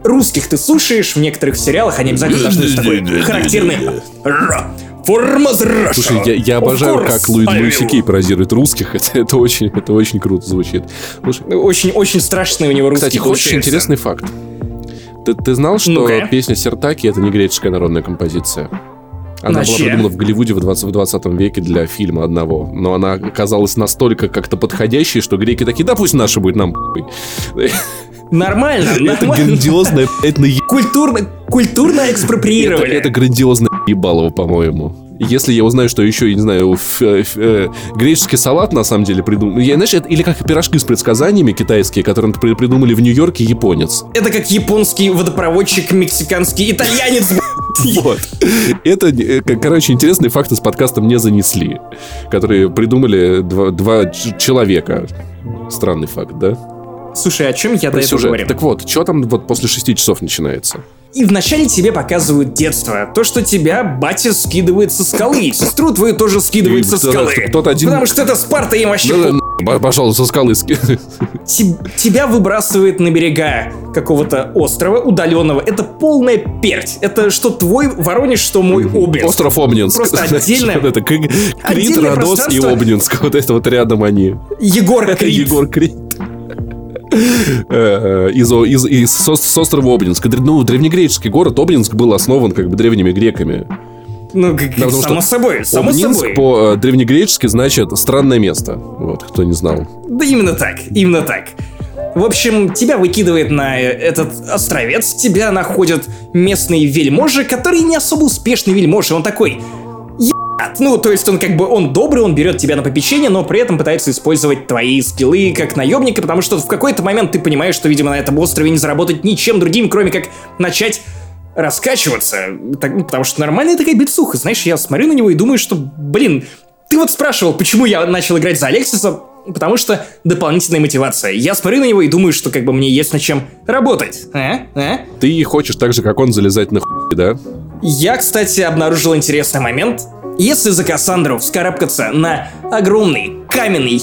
русских ты слушаешь в некоторых сериалах, они обязательно должны быть такой характерный «Ра». Форма Слушай, я, я обожаю, как Луи, Луи Кей пародирует русских. Это, это, очень, это очень круто звучит. Слушай, Очень-очень страшный у него русский кстати, хочешь получается. интересный факт? Ты, ты знал, что Ну-ка. песня Сертаки это не греческая народная композиция? Она А была придумана в Голливуде в 20, в 20 веке для фильма одного. Но она оказалась настолько как-то подходящей, что греки такие, да пусть наша будет нам похуй». Нормально, Это нормально. грандиозное, это на Культурно, культурно Это, экспроприировали. это грандиозно ебалово, по-моему. Если я узнаю, что еще, я не знаю, ф- э, ф- э, греческий салат на самом деле придумал. Я, знаешь, это, или как пирожки с предсказаниями китайские, которые при- придумали в Нью-Йорке японец. Это как японский водопроводчик, мексиканский итальянец. Вот. Это, э, короче, интересные факты с подкастом не занесли, которые придумали два, человека. Странный факт, да? Слушай, о чем я до Про этого сюжет. говорю? Так вот, что там вот после шести часов начинается? И вначале тебе показывают детство. То, что тебя батя скидывает со скалы. Сестру твою тоже скидывает И со скалы. кто-то один- Потому что это Спарта им вообще... Да, со скалы Тебя выбрасывает на берега какого-то острова удаленного. Это полная перть. Это что твой Воронеж, что мой Обнинск. Остров Обнинск. Просто отдельно- Вот это Крит, отдельное Родос и. Обнинск. Вот это вот рядом они. Егор Крид. Егор Крит. Э, Из, из, из с ос- с острова Обнинск. Ну, древнегреческий город Обнинск был основан как бы древними греками. Ну, как- Да, потому само собой, само Обнинск собой. по э, древнегречески значит странное место. Вот, кто не знал. Да именно так, именно так. В общем, тебя выкидывает на э, этот островец, тебя находят местные вельможи, которые не особо успешные вельможи. Он такой. Ну, то есть он как бы, он добрый, он берет тебя на попечение, но при этом пытается использовать твои скиллы как наемника, потому что в какой-то момент ты понимаешь, что, видимо, на этом острове не заработать ничем другим, кроме как начать раскачиваться. Так, ну, потому что нормальная такая бицуха. Знаешь, я смотрю на него и думаю, что, блин, ты вот спрашивал, почему я начал играть за Алексиса, потому что дополнительная мотивация. Я смотрю на него и думаю, что как бы мне есть над чем работать. А? А? Ты хочешь так же, как он, залезать на хуй, да? Я, кстати, обнаружил интересный момент. Если за Кассандру вскарабкаться на огромный каменный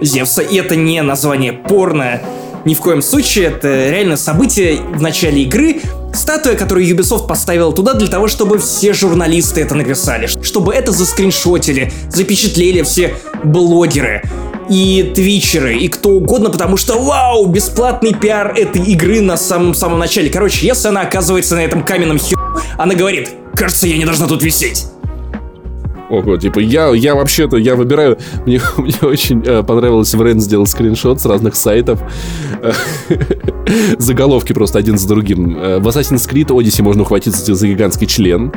Зевса. И это не название порно, ни в коем случае, это реально событие в начале игры, статуя, которую Ubisoft поставила туда для того, чтобы все журналисты это написали, чтобы это заскриншотили, запечатлели все блогеры и твичеры, и кто угодно, потому что вау, бесплатный пиар этой игры на самом-самом начале. Короче, если она оказывается на этом каменном хер, она говорит, кажется, я не должна тут висеть. Ого, типа, я, я вообще-то, я выбираю... Мне, мне очень э, понравилось, Врен сделал скриншот с разных сайтов. Заголовки просто один за другим. Э, в Assassin's Creed Odyssey можно ухватиться за гигантский член.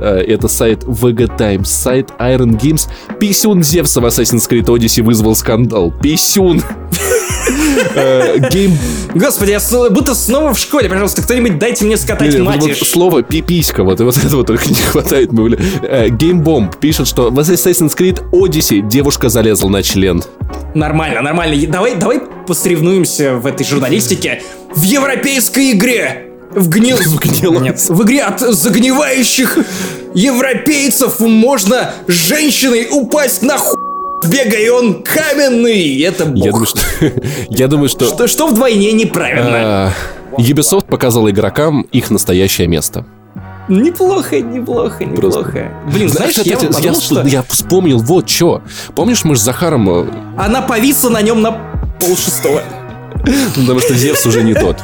Э, это сайт VG Times, сайт Iron Games. Писюн Зевса в Assassin's Creed Odyssey вызвал скандал. Писюн! Game... Господи, я будто снова в школе, пожалуйста, кто-нибудь дайте мне скатать матиш. слово пиписька, вот, вот этого только не хватает. Gamebomb пишет, что в Assassin's Creed Odyssey девушка залезла на член. Нормально, нормально. Давай, давай посоревнуемся в этой журналистике в европейской игре. В гнил... В. Нет, в игре от загнивающих европейцев можно женщиной упасть на хуй Бега, и он каменный! Это бог. Я думаю, что... я думаю, что... что... Что вдвойне неправильно. А, Ubisoft показал игрокам их настоящее место. Неплохо, неплохо, неплохо. Просто... Блин, знаешь, знаешь я, подумал, я, что... я вспомнил вот что. Помнишь, мы с Захаром... Э, Она повисла на нем на полшестого. Потому что Зевс уже не тот.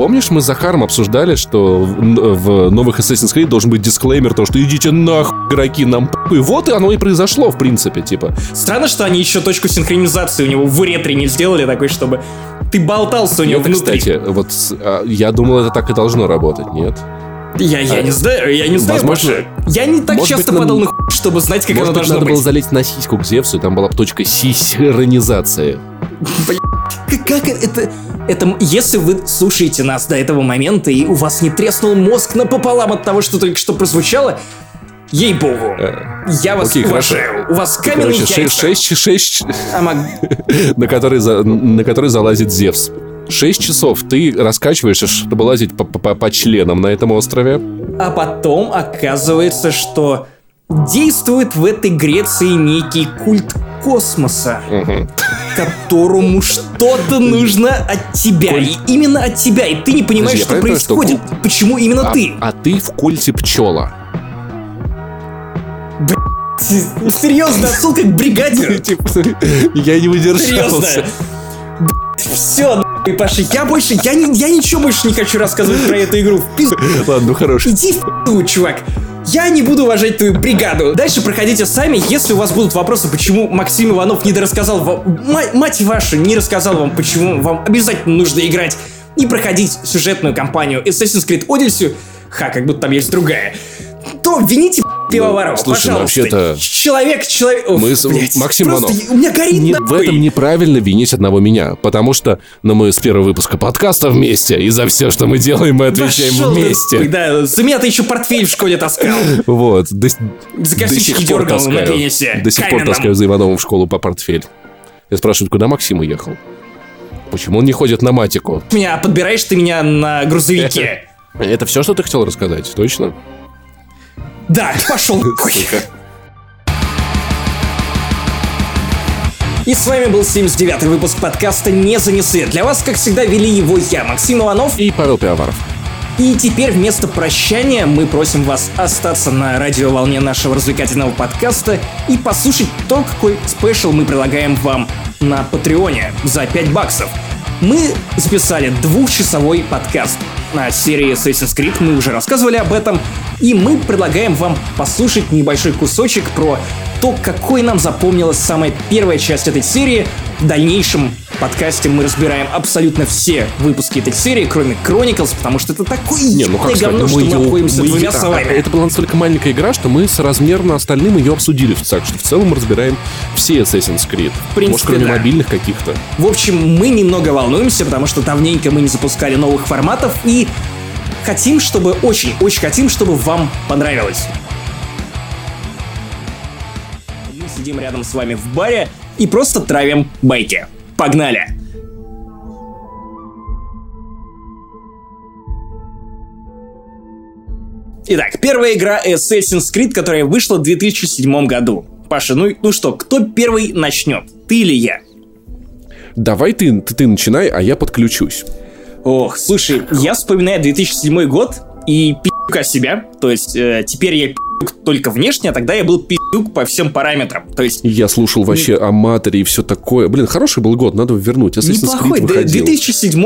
Помнишь, мы с Захаром обсуждали, что в новых Assassin's Creed должен быть дисклеймер, то, что идите нахуй, игроки, нам и Вот и оно и произошло, в принципе, типа. Странно, что они еще точку синхронизации у него в ретре не сделали такой, чтобы ты болтался у него это, внутри. кстати, вот а, я думал, это так и должно работать, нет? Я, я а, не знаю, я не знаю Возможно, больше. Я не так часто быть, падал нам... на хуй, чтобы знать, как может оно должно надо быть. было залить на сиську к Зевсу, и там была бы точка синхронизации. Как это... Это если вы слушаете нас до этого момента, и у вас не треснул мозг напополам от того, что только что прозвучало, Ей-богу, э, я вас Окей, уважаю. Хорошо. У вас каменный Короче, яйца. 6, 6, на, который за, на который залазит Зевс. 6 часов ты раскачиваешься, чтобы лазить по, по, по членам на этом острове. А потом оказывается, что действует в этой Греции некий культ космоса, угу. которому что-то нужно от тебя. Культ... И именно от тебя. И ты не понимаешь, Подожди, что происходит. Что... Почему именно а, ты? А ты в культе пчела. Блять, серьезно, отсылка к бригаде. Типа, я не выдержался. Все, нахуй, Паша, я больше, я, не, я ничего больше не хочу рассказывать про эту игру. В пизду. Ладно, ну хорош. Иди в чувак. Я не буду уважать твою бригаду. Дальше проходите сами. Если у вас будут вопросы, почему Максим Иванов не рассказал вам... Мать, ваша, не рассказал вам, почему вам обязательно нужно играть и проходить сюжетную кампанию Assassin's Creed Odyssey. Ха, как будто там есть другая то вините пивоваров, ну, слушай, пожалуйста. вообще-то... Человек, человек... Мы с... Блядь, Максим Иванов, у меня горит не, В этом неправильно винить одного меня, потому что ну, мы с первого выпуска подкаста вместе, и за все, что мы делаем, мы отвечаем Пошел вместе. Ты, да, за меня ты еще портфель в школе таскал. Вот. До, за пор таскаю. на пенисе. До сих пор таскаю за Ивановым в школу по портфель. Я спрашиваю, куда Максим уехал? Почему он не ходит на матику? Меня подбираешь ты меня на грузовике. Это все, что ты хотел рассказать, точно? Да, пошел И с вами был 79-й выпуск подкаста «Не занесы». Для вас, как всегда, вели его я, Максим Иванов и Павел Пиаваров. И теперь вместо прощания мы просим вас остаться на радиоволне нашего развлекательного подкаста и послушать то, какой спешл мы предлагаем вам на Патреоне за 5 баксов. Мы записали двухчасовой подкаст на серии Assassin's Creed, мы уже рассказывали об этом, и мы предлагаем вам послушать небольшой кусочек про то, какой нам запомнилась самая первая часть этой серии. В дальнейшем подкасте мы разбираем абсолютно все выпуски этой серии, кроме Chronicles, потому что это такое не, ну как говно, что мы обходимся двумя словами. Это была настолько маленькая игра, что мы соразмерно остальным ее обсудили. Так что в целом мы разбираем все Assassin's Creed. В принципе, Может, кроме да. мобильных каких-то. В общем, мы немного волнуемся, потому что давненько мы не запускали новых форматов, и хотим, чтобы, очень-очень хотим, чтобы вам понравилось. Сидим рядом с вами в баре и просто травим байки. Погнали! Итак, первая игра Assassin's Creed, которая вышла в 2007 году. Паша, ну, ну что, кто первый начнет? Ты или я? Давай ты, ты, ты начинай, а я подключусь. Ох, слушай, я вспоминаю 2007 год и пи***ка себя. То есть э, теперь я пи***к только внешне, а тогда я был пи***к по всем параметрам. То есть... Я слушал вообще о Матере и все такое. Блин, хороший был год, надо вернуть. Assassin's Неплохой. Creed выходил. 2007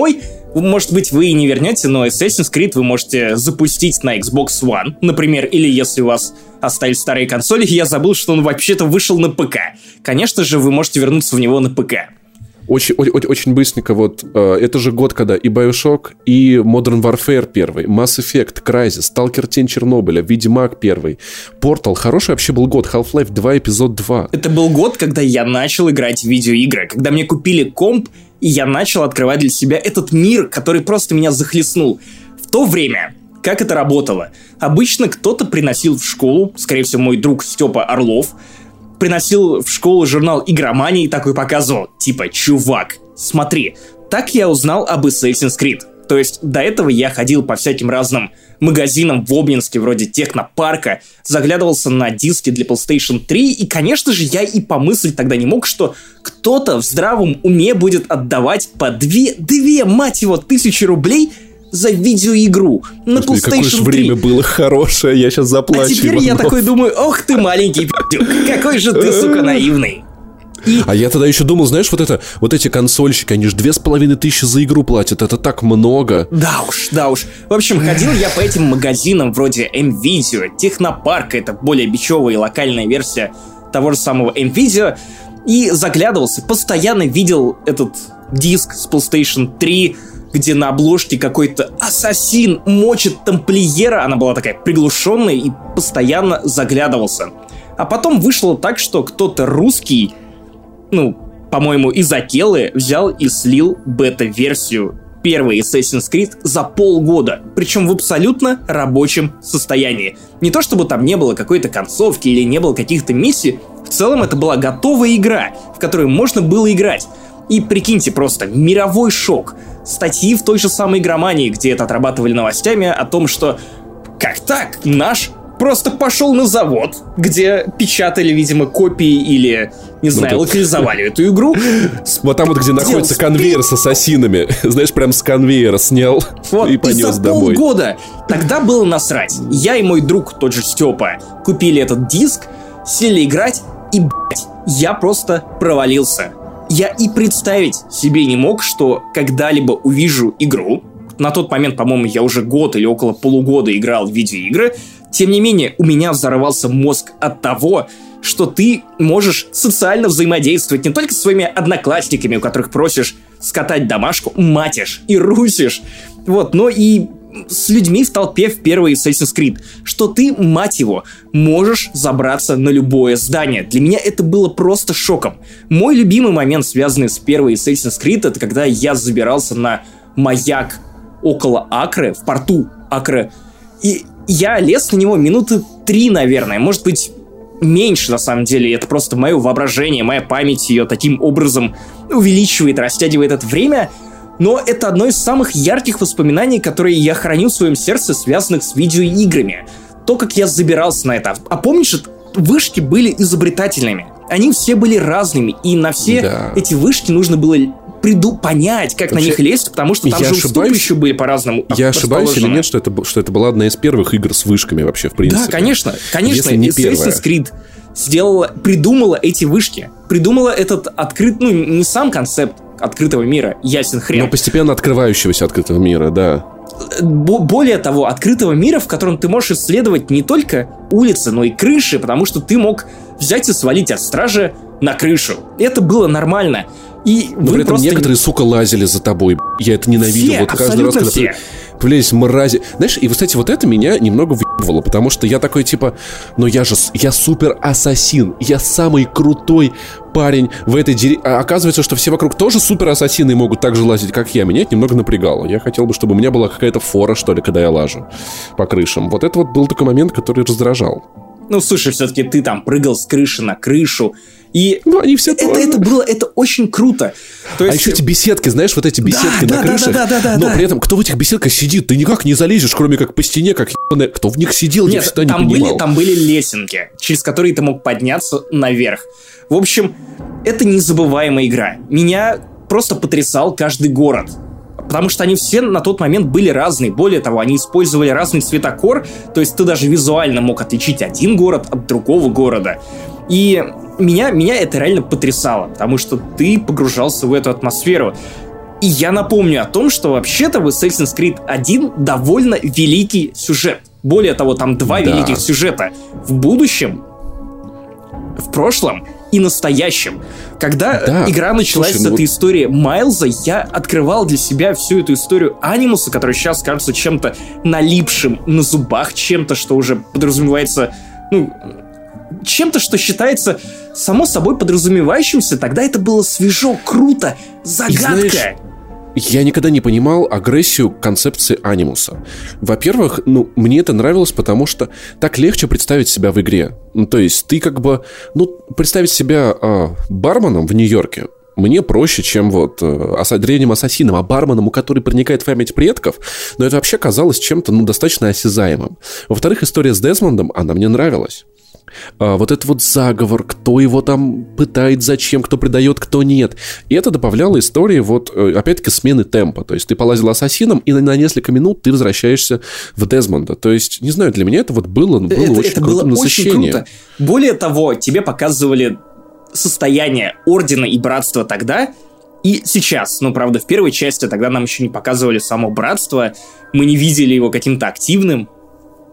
может быть, вы и не вернете, но Assassin's Creed вы можете запустить на Xbox One, например, или если у вас оставили старые консоли, я забыл, что он вообще-то вышел на ПК. Конечно же, вы можете вернуться в него на ПК. Очень, очень, очень быстренько, вот, э, это же год, когда и Bioshock, и Modern Warfare первый, Mass Effect, Crysis, Stalker Тень Чернобыля, Ведьмак первый, Portal, хороший вообще был год, Half-Life 2, эпизод 2. Это был год, когда я начал играть в видеоигры, когда мне купили комп, и я начал открывать для себя этот мир, который просто меня захлестнул. В то время как это работало? Обычно кто-то приносил в школу, скорее всего, мой друг Степа Орлов, приносил в школу журнал «Игромания» и такой показывал, типа, чувак, смотри, так я узнал об Assassin's Creed. То есть до этого я ходил по всяким разным магазинам в Обнинске, вроде Технопарка, заглядывался на диски для PlayStation 3, и, конечно же, я и помыслить тогда не мог, что кто-то в здравом уме будет отдавать по две, две, мать его, тысячи рублей за видеоигру на Господи, PlayStation какое же 3. время было хорошее, я сейчас заплачу. А теперь я Иванов. такой думаю, ох ты маленький пи***к, какой же ты, сука, наивный. И А я тогда еще думал, знаешь, вот это, вот эти консольщики, они же две с половиной тысячи за игру платят, это так много. Да уж, да уж. В общем, ходил я по этим магазинам вроде M-Video, Технопарка, это более бичевая и локальная версия того же самого M-Video, и заглядывался, постоянно видел этот диск с PlayStation 3, где на обложке какой-то ассасин мочит тамплиера, она была такая приглушенная, и постоянно заглядывался. А потом вышло так, что кто-то русский ну, по-моему, из Акелы взял и слил бета-версию первой Assassin's Creed за полгода, причем в абсолютно рабочем состоянии. Не то чтобы там не было какой-то концовки или не было каких-то миссий, в целом это была готовая игра, в которую можно было играть. И прикиньте просто, мировой шок. Статьи в той же самой игромании, где это отрабатывали новостями о том, что как так, наш просто пошел на завод, где печатали, видимо, копии или, не знаю, тут- локализовали эту игру. Вот там вот, где находится конвейер с ассасинами. Знаешь, прям с конвейера снял Вот, и и, понес за домой. полгода. Тогда было насрать. Я и мой друг, тот же Степа, купили этот диск, сели играть, и, блядь, я просто провалился. Я и представить себе не мог, что когда-либо увижу игру. На тот момент, по-моему, я уже год или около полугода играл в видеоигры. Тем не менее, у меня взорвался мозг от того, что ты можешь социально взаимодействовать не только со своими одноклассниками, у которых просишь скатать домашку, матишь и русишь, вот, но и с людьми в толпе в первый Assassin's Creed, что ты, мать его, можешь забраться на любое здание. Для меня это было просто шоком. Мой любимый момент, связанный с первой Assassin's Creed, это когда я забирался на маяк около Акры, в порту Акры, и я лез на него минуты три, наверное, может быть, меньше, на самом деле. Это просто мое воображение, моя память ее таким образом увеличивает, растягивает это время. Но это одно из самых ярких воспоминаний, которые я храню в своем сердце, связанных с видеоиграми. То, как я забирался на это. А помнишь, вышки были изобретательными. Они все были разными, и на все Да. эти вышки нужно было приду понять, как Вообще, на них лезть, потому что там я же ошибаюсь? еще были по-разному Я ошибаюсь или нет, что это, что это была одна из первых игр с вышками вообще, в принципе? Да, конечно, конечно. Если не Assassin's. Creed сделала, придумала эти вышки, придумала этот открыт, ну не сам концепт открытого мира, ясен хрен. Но постепенно открывающегося открытого мира, да. Бо- более того, открытого мира, в котором ты можешь исследовать не только улицы, но и крыши, потому что ты мог взять и свалить от стражи на крышу. Это было нормально. И Но при этом просто... некоторые, сука, лазили за тобой. Я это ненавидел. Все, вот каждый раз, когда все. появлялись мрази. Знаешь, и, кстати, вот это меня немного въебывало, потому что я такой, типа, ну я же, я супер ассасин, я самый крутой парень в этой деревне. А оказывается, что все вокруг тоже супер ассасины и могут так же лазить, как я. Меня это немного напрягало. Я хотел бы, чтобы у меня была какая-то фора, что ли, когда я лажу по крышам. Вот это вот был такой момент, который раздражал. Ну, слушай, все-таки ты там прыгал с крыши на крышу, и Ну, они все это, это было, это очень круто. То А есть, еще эти беседки, знаешь, вот эти беседки да, на да, крышах. да, да, да, но да. при этом, кто в этих беседках сидит, ты никак не залезешь, кроме как по стене, как ебаная. Кто в них сидел, я Нет, всегда не там понимал. были, там были лесенки, через которые ты мог подняться наверх. В общем, это незабываемая игра. Меня просто потрясал каждый город. Потому что они все на тот момент были разные. Более того, они использовали разный цветокор, то есть ты даже визуально мог отличить один город от другого города. И меня, меня это реально потрясало, потому что ты погружался в эту атмосферу. И я напомню о том, что вообще-то в Assassin's Creed 1 довольно великий сюжет. Более того, там два да. великих сюжета. В будущем, в прошлом и настоящем. Когда да. игра началась Слушай, с ну... этой истории Майлза, я открывал для себя всю эту историю Анимуса, который сейчас кажется чем-то налипшим на зубах, чем-то, что уже подразумевается, ну, чем-то, что считается само собой подразумевающимся, тогда это было свежо, круто, загадка. И знаешь, я никогда не понимал агрессию концепции анимуса. Во-первых, ну, мне это нравилось, потому что так легче представить себя в игре. Ну, то есть ты как бы, ну, представить себя а, барменом в Нью-Йорке, мне проще, чем вот э, древним ассасином, а барменом, у который проникает в память предков, но это вообще казалось чем-то, ну, достаточно осязаемым. Во-вторых, история с Дезмондом, она мне нравилась а, вот этот вот заговор, кто его там пытает, зачем, кто предает, кто нет. И это добавляло истории вот, э, опять-таки, смены темпа. То есть ты полазил ассасином, и на несколько минут ты возвращаешься в Дезмонда. То есть, не знаю, для меня это вот было, было это, очень это было Очень круто. Более того, тебе показывали состояние Ордена и Братства тогда, и сейчас, ну, правда, в первой части тогда нам еще не показывали само братство, мы не видели его каким-то активным,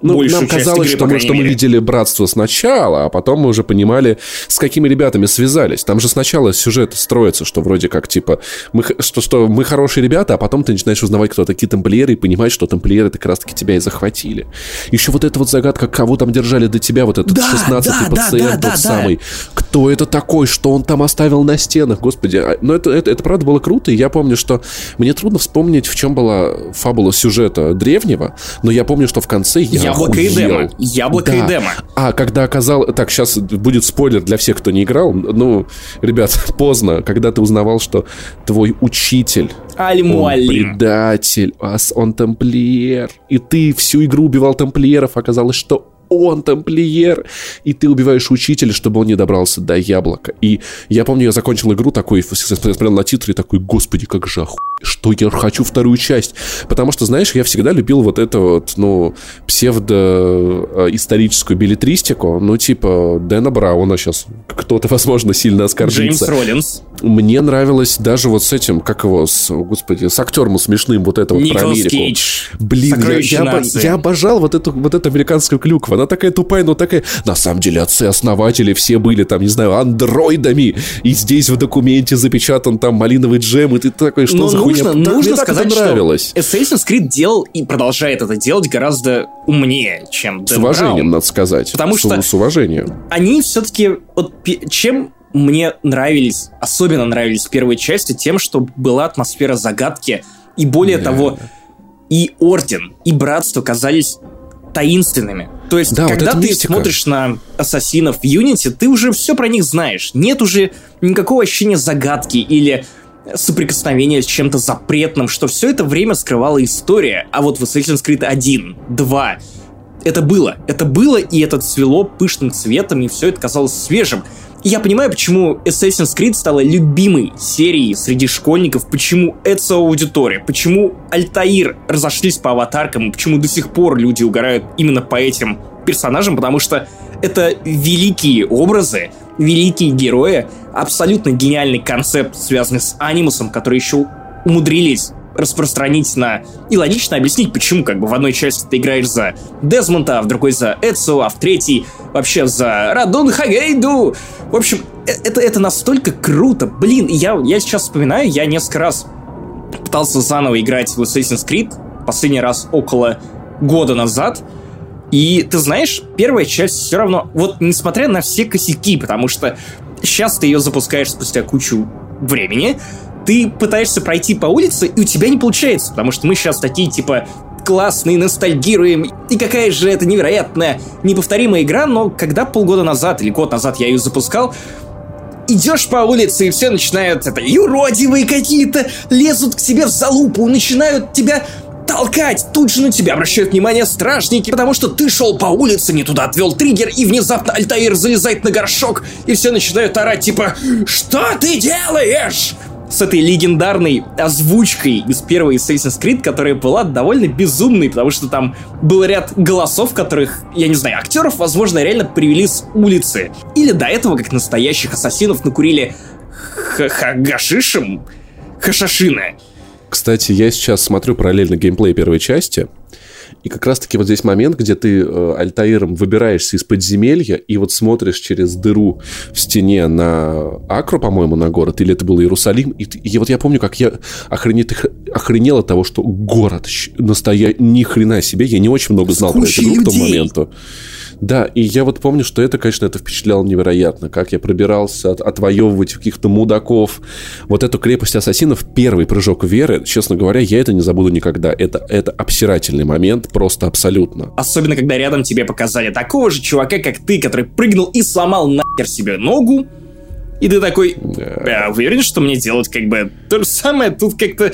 ну, нам казалось, игры, что, мы, что мы видели братство сначала, а потом мы уже понимали, с какими ребятами связались. Там же сначала сюжет строится, что вроде как, типа, мы, что, что мы хорошие ребята, а потом ты начинаешь узнавать, кто такие тамплиеры, и понимаешь, что тамплиеры как раз-таки тебя и захватили. Еще вот эта вот загадка, кого там держали до тебя, вот этот да, 16-й да, пациент, да, да, тот да, самый. Да. Кто это такой, что он там оставил на стенах, господи. А, но это, это, это правда было круто, и я помню, что мне трудно вспомнить, в чем была фабула сюжета древнего, но я помню, что в конце я Яблоко и демо. Яблоко да. и демо. А когда оказал... Так, сейчас будет спойлер для всех, кто не играл. Ну, ребят, поздно. Когда ты узнавал, что твой учитель... Он предатель, он тамплиер. И ты всю игру убивал тамплиеров. Оказалось, что он тамплиер, и ты убиваешь учителя, чтобы он не добрался до яблока. И я помню, я закончил игру такой, смотрел на титры и такой, господи, как же оху... что я хочу вторую часть. Потому что, знаешь, я всегда любил вот это вот, ну, псевдо-историческую билетристику, ну, типа Дэна Брауна сейчас кто-то, возможно, сильно оскорбится. Джеймс Роллинс. Мне нравилось даже вот с этим, как его, с, господи, с актером смешным, вот это вот про Америку. Кейдж. Блин, я, я, я обожал вот эту, вот эту американскую клюкву она такая тупая, но такая... На самом деле отцы-основатели все были там, не знаю, андроидами, и здесь в документе запечатан там малиновый джем, и ты такой, что но за нужно, хуйня? Нужно так, сказать, что Assassin's Creed делал и продолжает это делать гораздо умнее, чем С уважением, надо сказать. Потому с, что... С уважением. Они все-таки... Вот, чем мне нравились, особенно нравились первые части, тем, что была атмосфера загадки, и более да. того, и Орден, и Братство казались таинственными. То есть, да, когда вот ты мистика. смотришь на ассасинов в Unity, ты уже все про них знаешь. Нет уже никакого ощущения загадки или соприкосновения с чем-то запретным, что все это время скрывала история. А вот в Assassin's Creed 1, 2 это было. Это было, и это цвело пышным цветом, и все это казалось свежим. Я понимаю, почему Assassin's Creed стала любимой серией среди школьников, почему это аудитория, почему Альтаир разошлись по аватаркам, почему до сих пор люди угорают именно по этим персонажам, потому что это великие образы, великие герои, абсолютно гениальный концепт, связанный с анимусом, который еще умудрились распространить на... И логично объяснить, почему как бы в одной части ты играешь за Дезмонта, а в другой за Эцу, а в третьей вообще за Радун Хагейду. В общем, э, это, это настолько круто. Блин, я, я сейчас вспоминаю, я несколько раз пытался заново играть в Assassin's Creed, последний раз около года назад, и ты знаешь, первая часть все равно, вот несмотря на все косяки, потому что сейчас ты ее запускаешь спустя кучу времени, ты пытаешься пройти по улице, и у тебя не получается, потому что мы сейчас такие, типа, классные, ностальгируем, и какая же это невероятная, неповторимая игра, но когда полгода назад или год назад я ее запускал, идешь по улице, и все начинают, это, юродивые какие-то, лезут к тебе в залупу, начинают тебя толкать. Тут же на тебя обращают внимание стражники, потому что ты шел по улице, не туда отвел триггер, и внезапно Альтаир залезает на горшок, и все начинают орать, типа «Что ты делаешь?» С этой легендарной озвучкой из первой Assassin's Creed, которая была довольно безумной, потому что там был ряд голосов, которых, я не знаю, актеров, возможно, реально привели с улицы. Или до этого, как настоящих ассасинов, накурили гашишем, хашашина. Кстати, я сейчас смотрю параллельно геймплей первой части, и как раз-таки вот здесь момент, где ты э, Альтаиром выбираешься из подземелья и вот смотришь через дыру в стене на Акру, по-моему, на город, или это был Иерусалим. И, и вот я помню, как я охренеть, охренел от того, что город настоя... ни хрена себе, я не очень много знал про эту игру к тому моменту. Да, и я вот помню, что это, конечно, это впечатляло невероятно, как я пробирался от, отвоевывать каких-то мудаков. Вот эту крепость ассасинов, первый прыжок веры, честно говоря, я это не забуду никогда. Это, это обсирательный момент, просто абсолютно. Особенно, когда рядом тебе показали такого же чувака, как ты, который прыгнул и сломал нахер себе ногу, и ты такой, да. а, уверен, что мне делать как бы то же самое? Тут как-то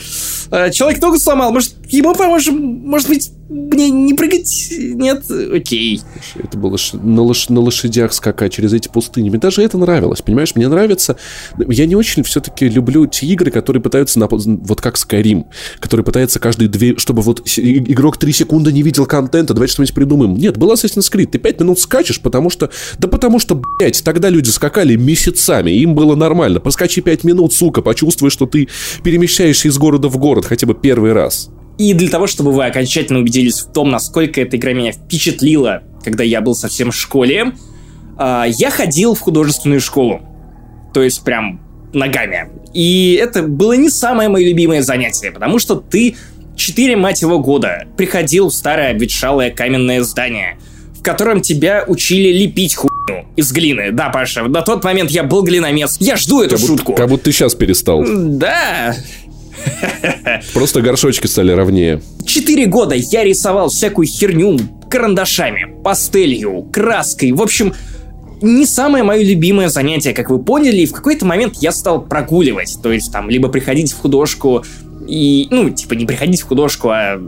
э, человек ногу сломал, может, ему поможем, может быть, мне не прыгать? Нет? Окей. Это было на, лош... на лошадях скакать через эти пустыни. Мне даже это нравилось, понимаешь? Мне нравится... Я не очень все-таки люблю те игры, которые пытаются... На... Вот как Skyrim, которые пытаются каждые две... Чтобы вот игрок три секунды не видел контента, давайте что-нибудь придумаем. Нет, был Assassin's Creed. Ты пять минут скачешь, потому что... Да потому что, блядь, тогда люди скакали месяцами, им было нормально. Поскачи пять минут, сука, почувствуй, что ты перемещаешься из города в город хотя бы первый раз. И для того, чтобы вы окончательно убедились в том, насколько эта игра меня впечатлила, когда я был совсем в школе, а, я ходил в художественную школу. То есть прям ногами. И это было не самое мое любимое занятие, потому что ты 4, мать его, года приходил в старое обветшалое каменное здание, в котором тебя учили лепить хуйню из глины. Да, Паша, на тот момент я был глиномес. Я жду эту как шутку. Будто, как будто ты сейчас перестал. Да, Просто горшочки стали ровнее. Четыре года я рисовал всякую херню карандашами, пастелью, краской. В общем, не самое мое любимое занятие, как вы поняли, и в какой-то момент я стал прогуливать. То есть там либо приходить в художку и, ну, типа не приходить в художку, а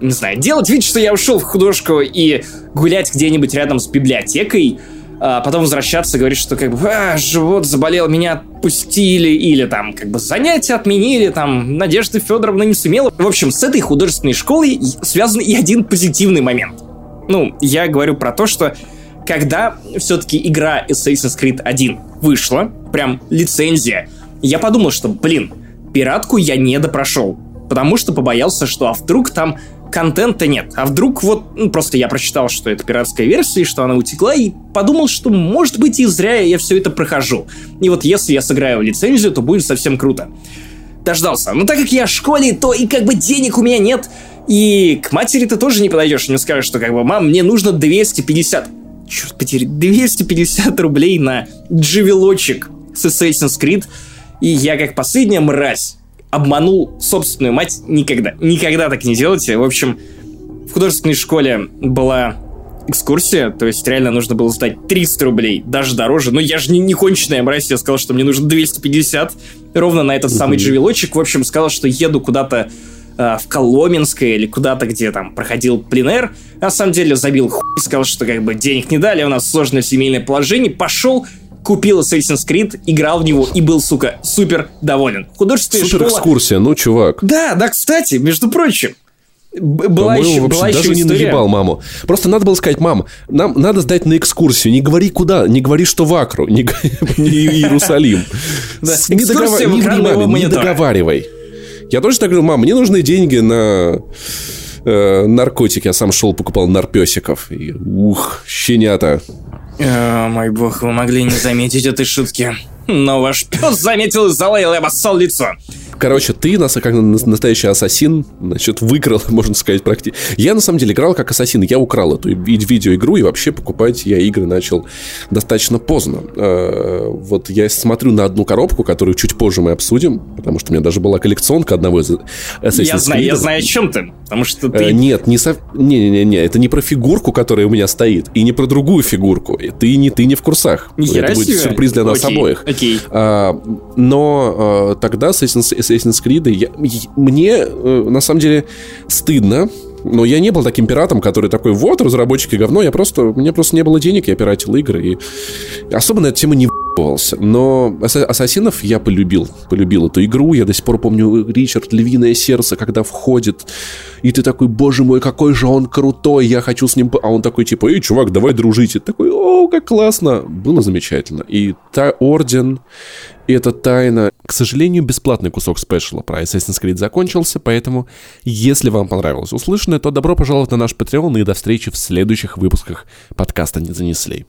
не знаю, делать вид, что я ушел в художку и гулять где-нибудь рядом с библиотекой, а потом возвращаться, говорить, что как бы а, живот заболел, меня отпустили, или там как бы занятия отменили, там Надежда Федоровна не сумела. В общем, с этой художественной школой связан и один позитивный момент. Ну, я говорю про то, что когда все-таки игра Assassin's Creed 1 вышла, прям лицензия, я подумал, что, блин, пиратку я не допрошел, потому что побоялся, что а вдруг там контента нет. А вдруг вот, ну, просто я прочитал, что это пиратская версия, и что она утекла, и подумал, что, может быть, и зря я все это прохожу. И вот если я сыграю лицензию, то будет совсем круто. Дождался. Но так как я в школе, то и как бы денег у меня нет, и к матери ты тоже не подойдешь и не скажешь, что как бы, мам, мне нужно 250... Черт потери, 250 рублей на дживелочек с Assassin's Creed, и я как последняя мразь обманул собственную мать никогда. Никогда так не делайте. В общем, в художественной школе была экскурсия, то есть реально нужно было сдать 300 рублей, даже дороже. Но я же не, не конченая мразь, я сказал, что мне нужно 250, ровно на этот самый джавелочек. В общем, сказал, что еду куда-то э, в Коломенское или куда-то, где там проходил пленэр. На самом деле забил хуй, сказал, что как бы денег не дали, у нас сложное семейное положение. Пошел, купил Assassin's Creed, играл в него и был, сука, супер доволен. Художественная супер школа... экскурсия, ну, чувак. Да, да, кстати, между прочим, была еще, вообще была даже еще не наебал маму. Просто надо было сказать, мам, нам надо сдать на экскурсию. Не говори куда, не говори, что в Акру, не, не Иерусалим. Не договаривай. Я тоже так говорю, мам, мне нужны деньги на э, наркотики. Я сам шел, покупал нарпесиков. И, ух, щенята. О, мой бог, вы могли не заметить этой шутки. Но ваш пес заметил и залаял и обоссал лицо. Короче, ты, нас, как настоящий ассасин, значит, выкрал, можно сказать, практически. Я, на самом деле, играл как ассасин. Я украл эту видеоигру, и вообще покупать я игры начал достаточно поздно. Э, вот я смотрю на одну коробку, которую чуть позже мы обсудим, потому что у меня даже была коллекционка одного из Assassin's Я знаю, я знаю, о чем ты, потому что ты... Э, нет, не, со... не, не, не, не, это не про фигурку, которая у меня стоит, и не про другую фигурку. Ты не, ты не в курсах. Это будет сюрприз для нас обоих. Окей. А, но а, тогда Assassin's Assassin's Creed. Я, мне, э, на самом деле, стыдно, но я не был таким пиратом, который такой, вот, разработчики говно, я просто, меня просто не было денег, я пиратил игры, и особо на эту тему не в***вался. Но Ассасинов я полюбил, полюбил эту игру, я до сих пор помню Ричард, Львиное Сердце, когда входит, и ты такой, боже мой, какой же он крутой, я хочу с ним... А он такой, типа, эй, чувак, давай дружить. И такой, о, как классно. Было замечательно. И та Орден, и это тайна. К сожалению, бесплатный кусок спешла про Assassin's Creed закончился, поэтому, если вам понравилось услышанное, то добро пожаловать на наш Patreon и до встречи в следующих выпусках подкаста «Не занесли».